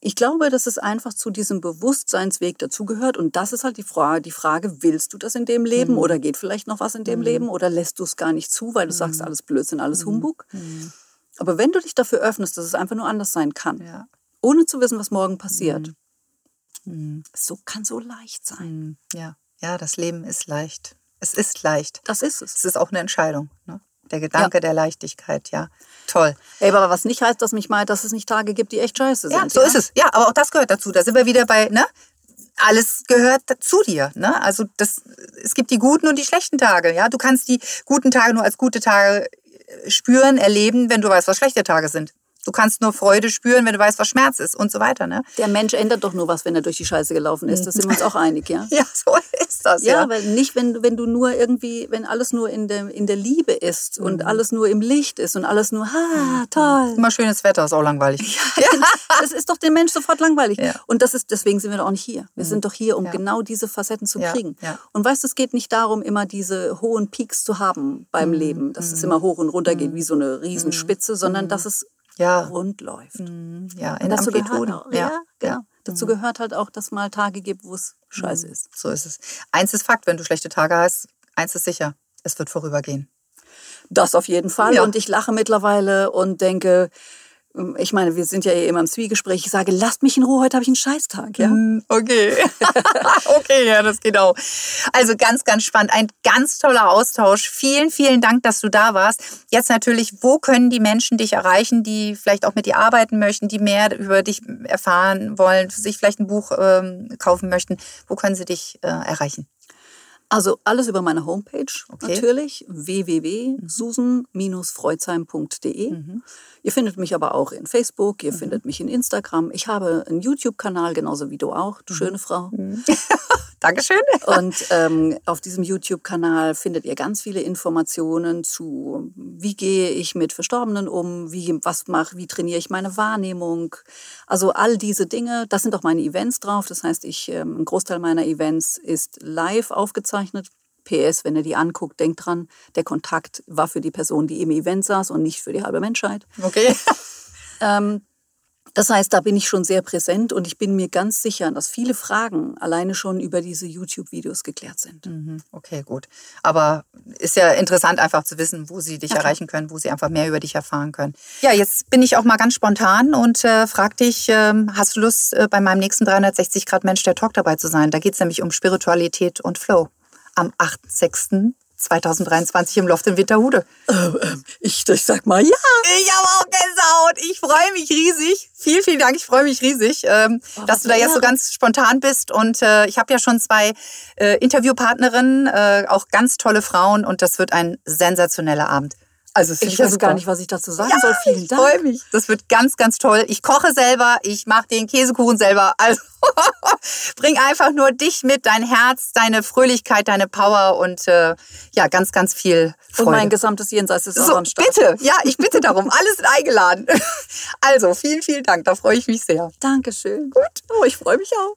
ich glaube, dass es einfach zu diesem Bewusstseinsweg dazugehört. Und das ist halt die Frage, die Frage, willst du das in dem Leben mhm. oder geht vielleicht noch was in dem mhm. Leben oder lässt du es gar nicht zu, weil du mhm. sagst, alles Blödsinn, alles Humbug. Aber wenn du dich dafür öffnest, dass es einfach nur anders sein kann, ja. ohne zu wissen, was morgen passiert, Mhm. So kann so leicht sein. Mhm. Ja, ja, das Leben ist leicht. Es ist leicht. Das ist es. Es ist auch eine Entscheidung. Ne? Der Gedanke ja. der Leichtigkeit, ja. Toll. Ey, aber was nicht heißt, dass mich meint, dass es nicht Tage gibt, die echt scheiße sind. Ja, so ja? ist es. Ja, aber auch das gehört dazu. Da sind wir wieder bei, ne? Alles gehört zu dir. Ne? Also das, es gibt die guten und die schlechten Tage. Ja, du kannst die guten Tage nur als gute Tage spüren, erleben, wenn du weißt, was schlechte Tage sind. Du kannst nur Freude spüren, wenn du weißt, was Schmerz ist und so weiter. Ne? Der Mensch ändert doch nur was, wenn er durch die Scheiße gelaufen ist. Das sind wir uns auch einig, ja? <laughs> ja, so ist das. Ja, ja. weil nicht, wenn, wenn du nur irgendwie, wenn alles nur in der, in der Liebe ist mhm. und alles nur im Licht ist und alles nur, ha, toll. Immer schönes Wetter, ist auch langweilig. <laughs> Ja, genau. das ist doch dem Mensch sofort langweilig. Ja. Und das ist, deswegen sind wir doch auch nicht hier. Wir mhm. sind doch hier, um genau diese Facetten zu kriegen. Und weißt du, es geht nicht darum, immer diese hohen Peaks zu haben beim mhm. Leben, dass es mhm. immer hoch und runter geht, mhm. wie so eine Riesenspitze, sondern dass es ja. rund läuft. Mhm. Ja, in dazu Gehört auch, ja, ja, genau. Ja. Dazu mhm. gehört halt auch, dass mal Tage gibt, wo es scheiße mhm. ist. So ist es. Eins ist Fakt, wenn du schlechte Tage hast, eins ist sicher, es wird vorübergehen. Das auf jeden Fall. Ja. Und ich lache mittlerweile und denke, ich meine, wir sind ja immer im Zwiegespräch. Ich sage, lasst mich in Ruhe, heute habe ich einen Scheißtag. Ja? Mm, okay. <laughs> okay, ja, das geht auch. Also ganz, ganz spannend. Ein ganz toller Austausch. Vielen, vielen Dank, dass du da warst. Jetzt natürlich, wo können die Menschen dich erreichen, die vielleicht auch mit dir arbeiten möchten, die mehr über dich erfahren wollen, sich vielleicht ein Buch ähm, kaufen möchten? Wo können sie dich äh, erreichen? Also alles über meine Homepage okay. natürlich, www.susan-freuzheim.de. Mhm. Ihr findet mich aber auch in Facebook, ihr mhm. findet mich in Instagram. Ich habe einen YouTube-Kanal, genauso wie du auch, du mhm. schöne Frau. Mhm. <laughs> Dankeschön. Und ähm, auf diesem YouTube-Kanal findet ihr ganz viele Informationen zu, wie gehe ich mit Verstorbenen um, wie, was mache, wie trainiere ich meine Wahrnehmung. Also all diese Dinge, das sind auch meine Events drauf. Das heißt, ich, ähm, ein Großteil meiner Events ist live aufgezeichnet. PS, wenn ihr die anguckt, denkt dran, der Kontakt war für die Person, die im Event saß und nicht für die halbe Menschheit. Okay. <laughs> Ähm, das heißt, da bin ich schon sehr präsent und ich bin mir ganz sicher, dass viele Fragen alleine schon über diese YouTube-Videos geklärt sind. Mhm. Okay, gut. Aber ist ja interessant einfach zu wissen, wo sie dich Ja, erreichen können, wo sie einfach mehr über dich erfahren können. Ja, jetzt bin ich auch mal ganz spontan und äh, frag dich, ähm, hast du Lust, äh, bei meinem nächsten 360 Grad Mensch der Talk dabei zu sein? Da geht es nämlich um Spiritualität und Flow. Am 8.6.2023 im Loft in Winterhude. Ich, ich sag mal, ja. Ich habe auch Gänsehaut. Ich freue mich riesig. Vielen, vielen Dank. Ich freue mich riesig, ähm, Oh, dass du da eine jetzt so ganz spontan bist. Und äh, ich habe ja schon zwei äh, Interviewpartnerinnen, äh, auch ganz tolle Frauen. Und das wird ein sensationeller Abend. Also, Ich ja weiß gar nicht, was ich dazu sagen soll. Vielen Ich Dank. freue mich. Das wird ganz, ganz toll. Ich koche selber, ich mache den Käsekuchen selber. Also <laughs> bring einfach nur dich mit, dein Herz, deine Fröhlichkeit, deine Power und äh, ja, ganz, ganz viel Freude. Und mein gesamtes Jenseits ist auch So, am Start. bitte, ja, ich bitte darum. Alle sind eingeladen. <laughs> Also, vielen, vielen Dank. Da freue ich mich sehr. Dankeschön. Gut. Oh, ich freue mich auch.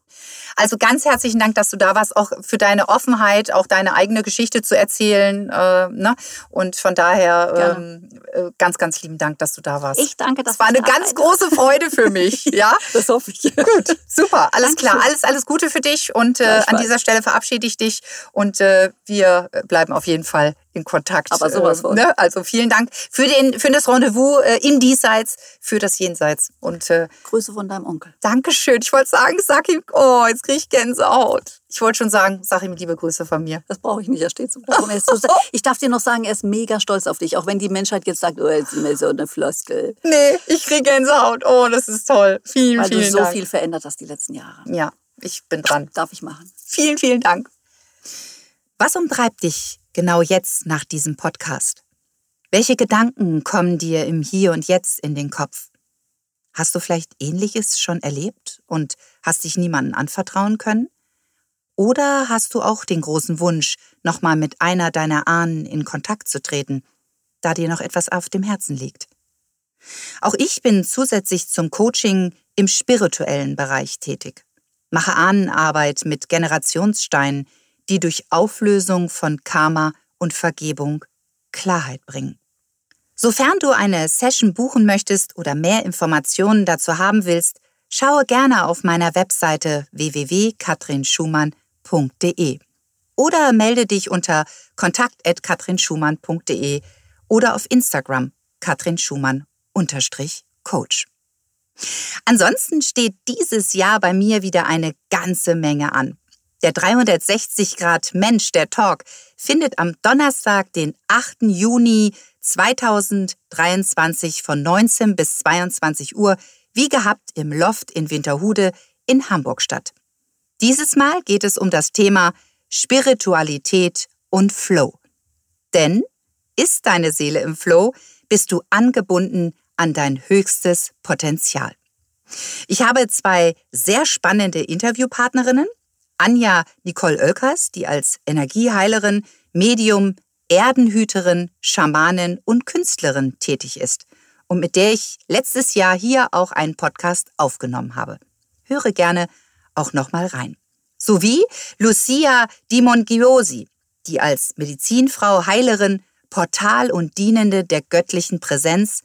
Also ganz herzlichen Dank, dass du da warst, auch für deine Offenheit, auch deine eigene Geschichte zu erzählen. Äh, ne? Und von daher ähm, äh, ganz, ganz lieben Dank, dass du da warst. Ich danke, dass Das war eine da ganz große Freude für mich. <laughs> Ja, Das hoffe ich. gut, super, alles Dankeschön. klar, alles, alles Gute für dich. Und äh, an dieser Stelle verabschiede ich dich und äh, wir bleiben auf jeden Fall in Kontakt. Aber sowas äh, von. ne? Also vielen Dank für, den, für das Rendezvous äh, im Diesseits, für das Jenseits. Und äh, Grüße von deinem Onkel. Dankeschön. Ich wollte sagen, sag ihm, oh, jetzt kriege ich Gänsehaut. Ich wollte schon sagen, sag ihm liebe Grüße von mir. Das brauche ich nicht, er steht so. Er so, <laughs> ich darf dir noch sagen, er ist mega stolz auf dich, auch wenn die Menschheit jetzt sagt, oh, jetzt ist mir so eine Floskel. Nee, ich kriege Gänsehaut. Oh, das ist toll. Vielen, Weil vielen du so viel verändert hast die letzten Jahre. Ja, ich bin dran. Darf ich machen. Vielen, vielen Dank. Was umtreibt dich genau jetzt nach diesem Podcast? Welche Gedanken kommen dir im Hier und Jetzt in den Kopf? Hast du vielleicht Ähnliches schon erlebt und hast dich niemandem anvertrauen können? Oder hast du auch den großen Wunsch, nochmal mit einer deiner Ahnen in Kontakt zu treten, da dir noch etwas auf dem Herzen liegt? Auch ich bin zusätzlich zum Coaching im spirituellen Bereich tätig, mache Ahnenarbeit mit Generationssteinen, die durch Auflösung von Karma und Vergebung Klarheit bringen. Sofern du eine Session buchen möchtest oder mehr Informationen dazu haben willst, schaue gerne auf meiner Webseite www.katrinschumann.de oder melde dich unter kontakt.katrinschumann.de oder auf Instagram Katrin Schumann Coach. Ansonsten steht dieses Jahr bei mir wieder eine ganze Menge an. Der 360 Grad Mensch, der Talk, findet am Donnerstag, den 8. Juni 2023 von 19 bis 22 Uhr, wie gehabt im Loft in Winterhude in Hamburg statt. Dieses Mal geht es um das Thema Spiritualität und Flow. Denn ist deine Seele im Flow, bist du angebunden an dein höchstes Potenzial. Ich habe zwei sehr spannende Interviewpartnerinnen. Anja Nicole Oelkers, die als Energieheilerin, Medium, Erdenhüterin, Schamanin und Künstlerin tätig ist und mit der ich letztes Jahr hier auch einen Podcast aufgenommen habe. Höre gerne auch nochmal rein. Sowie Lucia Dimongiosi, die als Medizinfrau, Heilerin, Portal und Dienende der göttlichen Präsenz,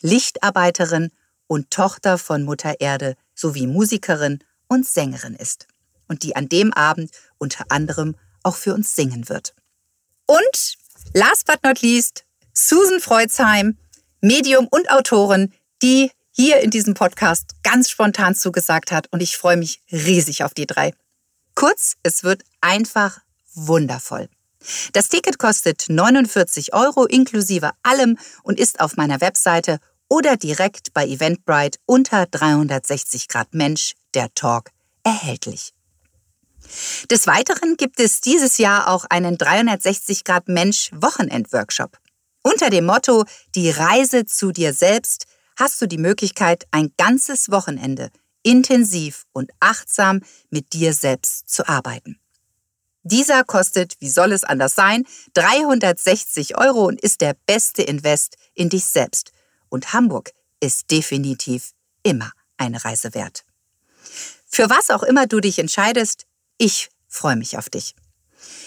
Lichtarbeiterin und Tochter von Mutter Erde sowie Musikerin und Sängerin ist und die an dem Abend unter anderem auch für uns singen wird. Und last but not least, Susan Freuzheim, Medium und Autorin, die hier in diesem Podcast ganz spontan zugesagt hat und ich freue mich riesig auf die drei. Kurz, es wird einfach wundervoll. Das Ticket kostet 49 Euro inklusive allem und ist auf meiner Webseite oder direkt bei Eventbrite unter 360 Grad Mensch, der Talk, erhältlich. Des Weiteren gibt es dieses Jahr auch einen 360 Grad Mensch Wochenend-Workshop. Unter dem Motto Die Reise zu dir selbst hast du die Möglichkeit, ein ganzes Wochenende intensiv und achtsam mit dir selbst zu arbeiten. Dieser kostet, wie soll es anders sein, 360 Euro und ist der beste Invest in dich selbst. Und Hamburg ist definitiv immer eine Reise wert. Für was auch immer du dich entscheidest, ich freue mich auf dich.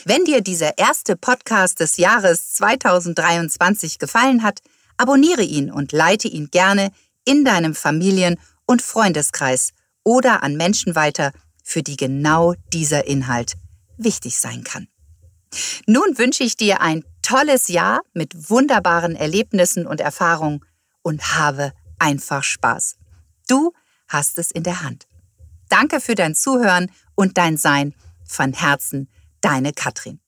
Wenn dir dieser erste Podcast des Jahres 2023 gefallen hat, abonniere ihn und leite ihn gerne in deinem Familien- und Freundeskreis oder an Menschen weiter, für die genau dieser Inhalt wichtig sein kann. Nun wünsche ich dir ein tolles Jahr mit wunderbaren Erlebnissen und Erfahrungen und habe einfach Spaß. Du hast es in der Hand. Danke für dein Zuhören und dein Sein. Von Herzen, deine Katrin.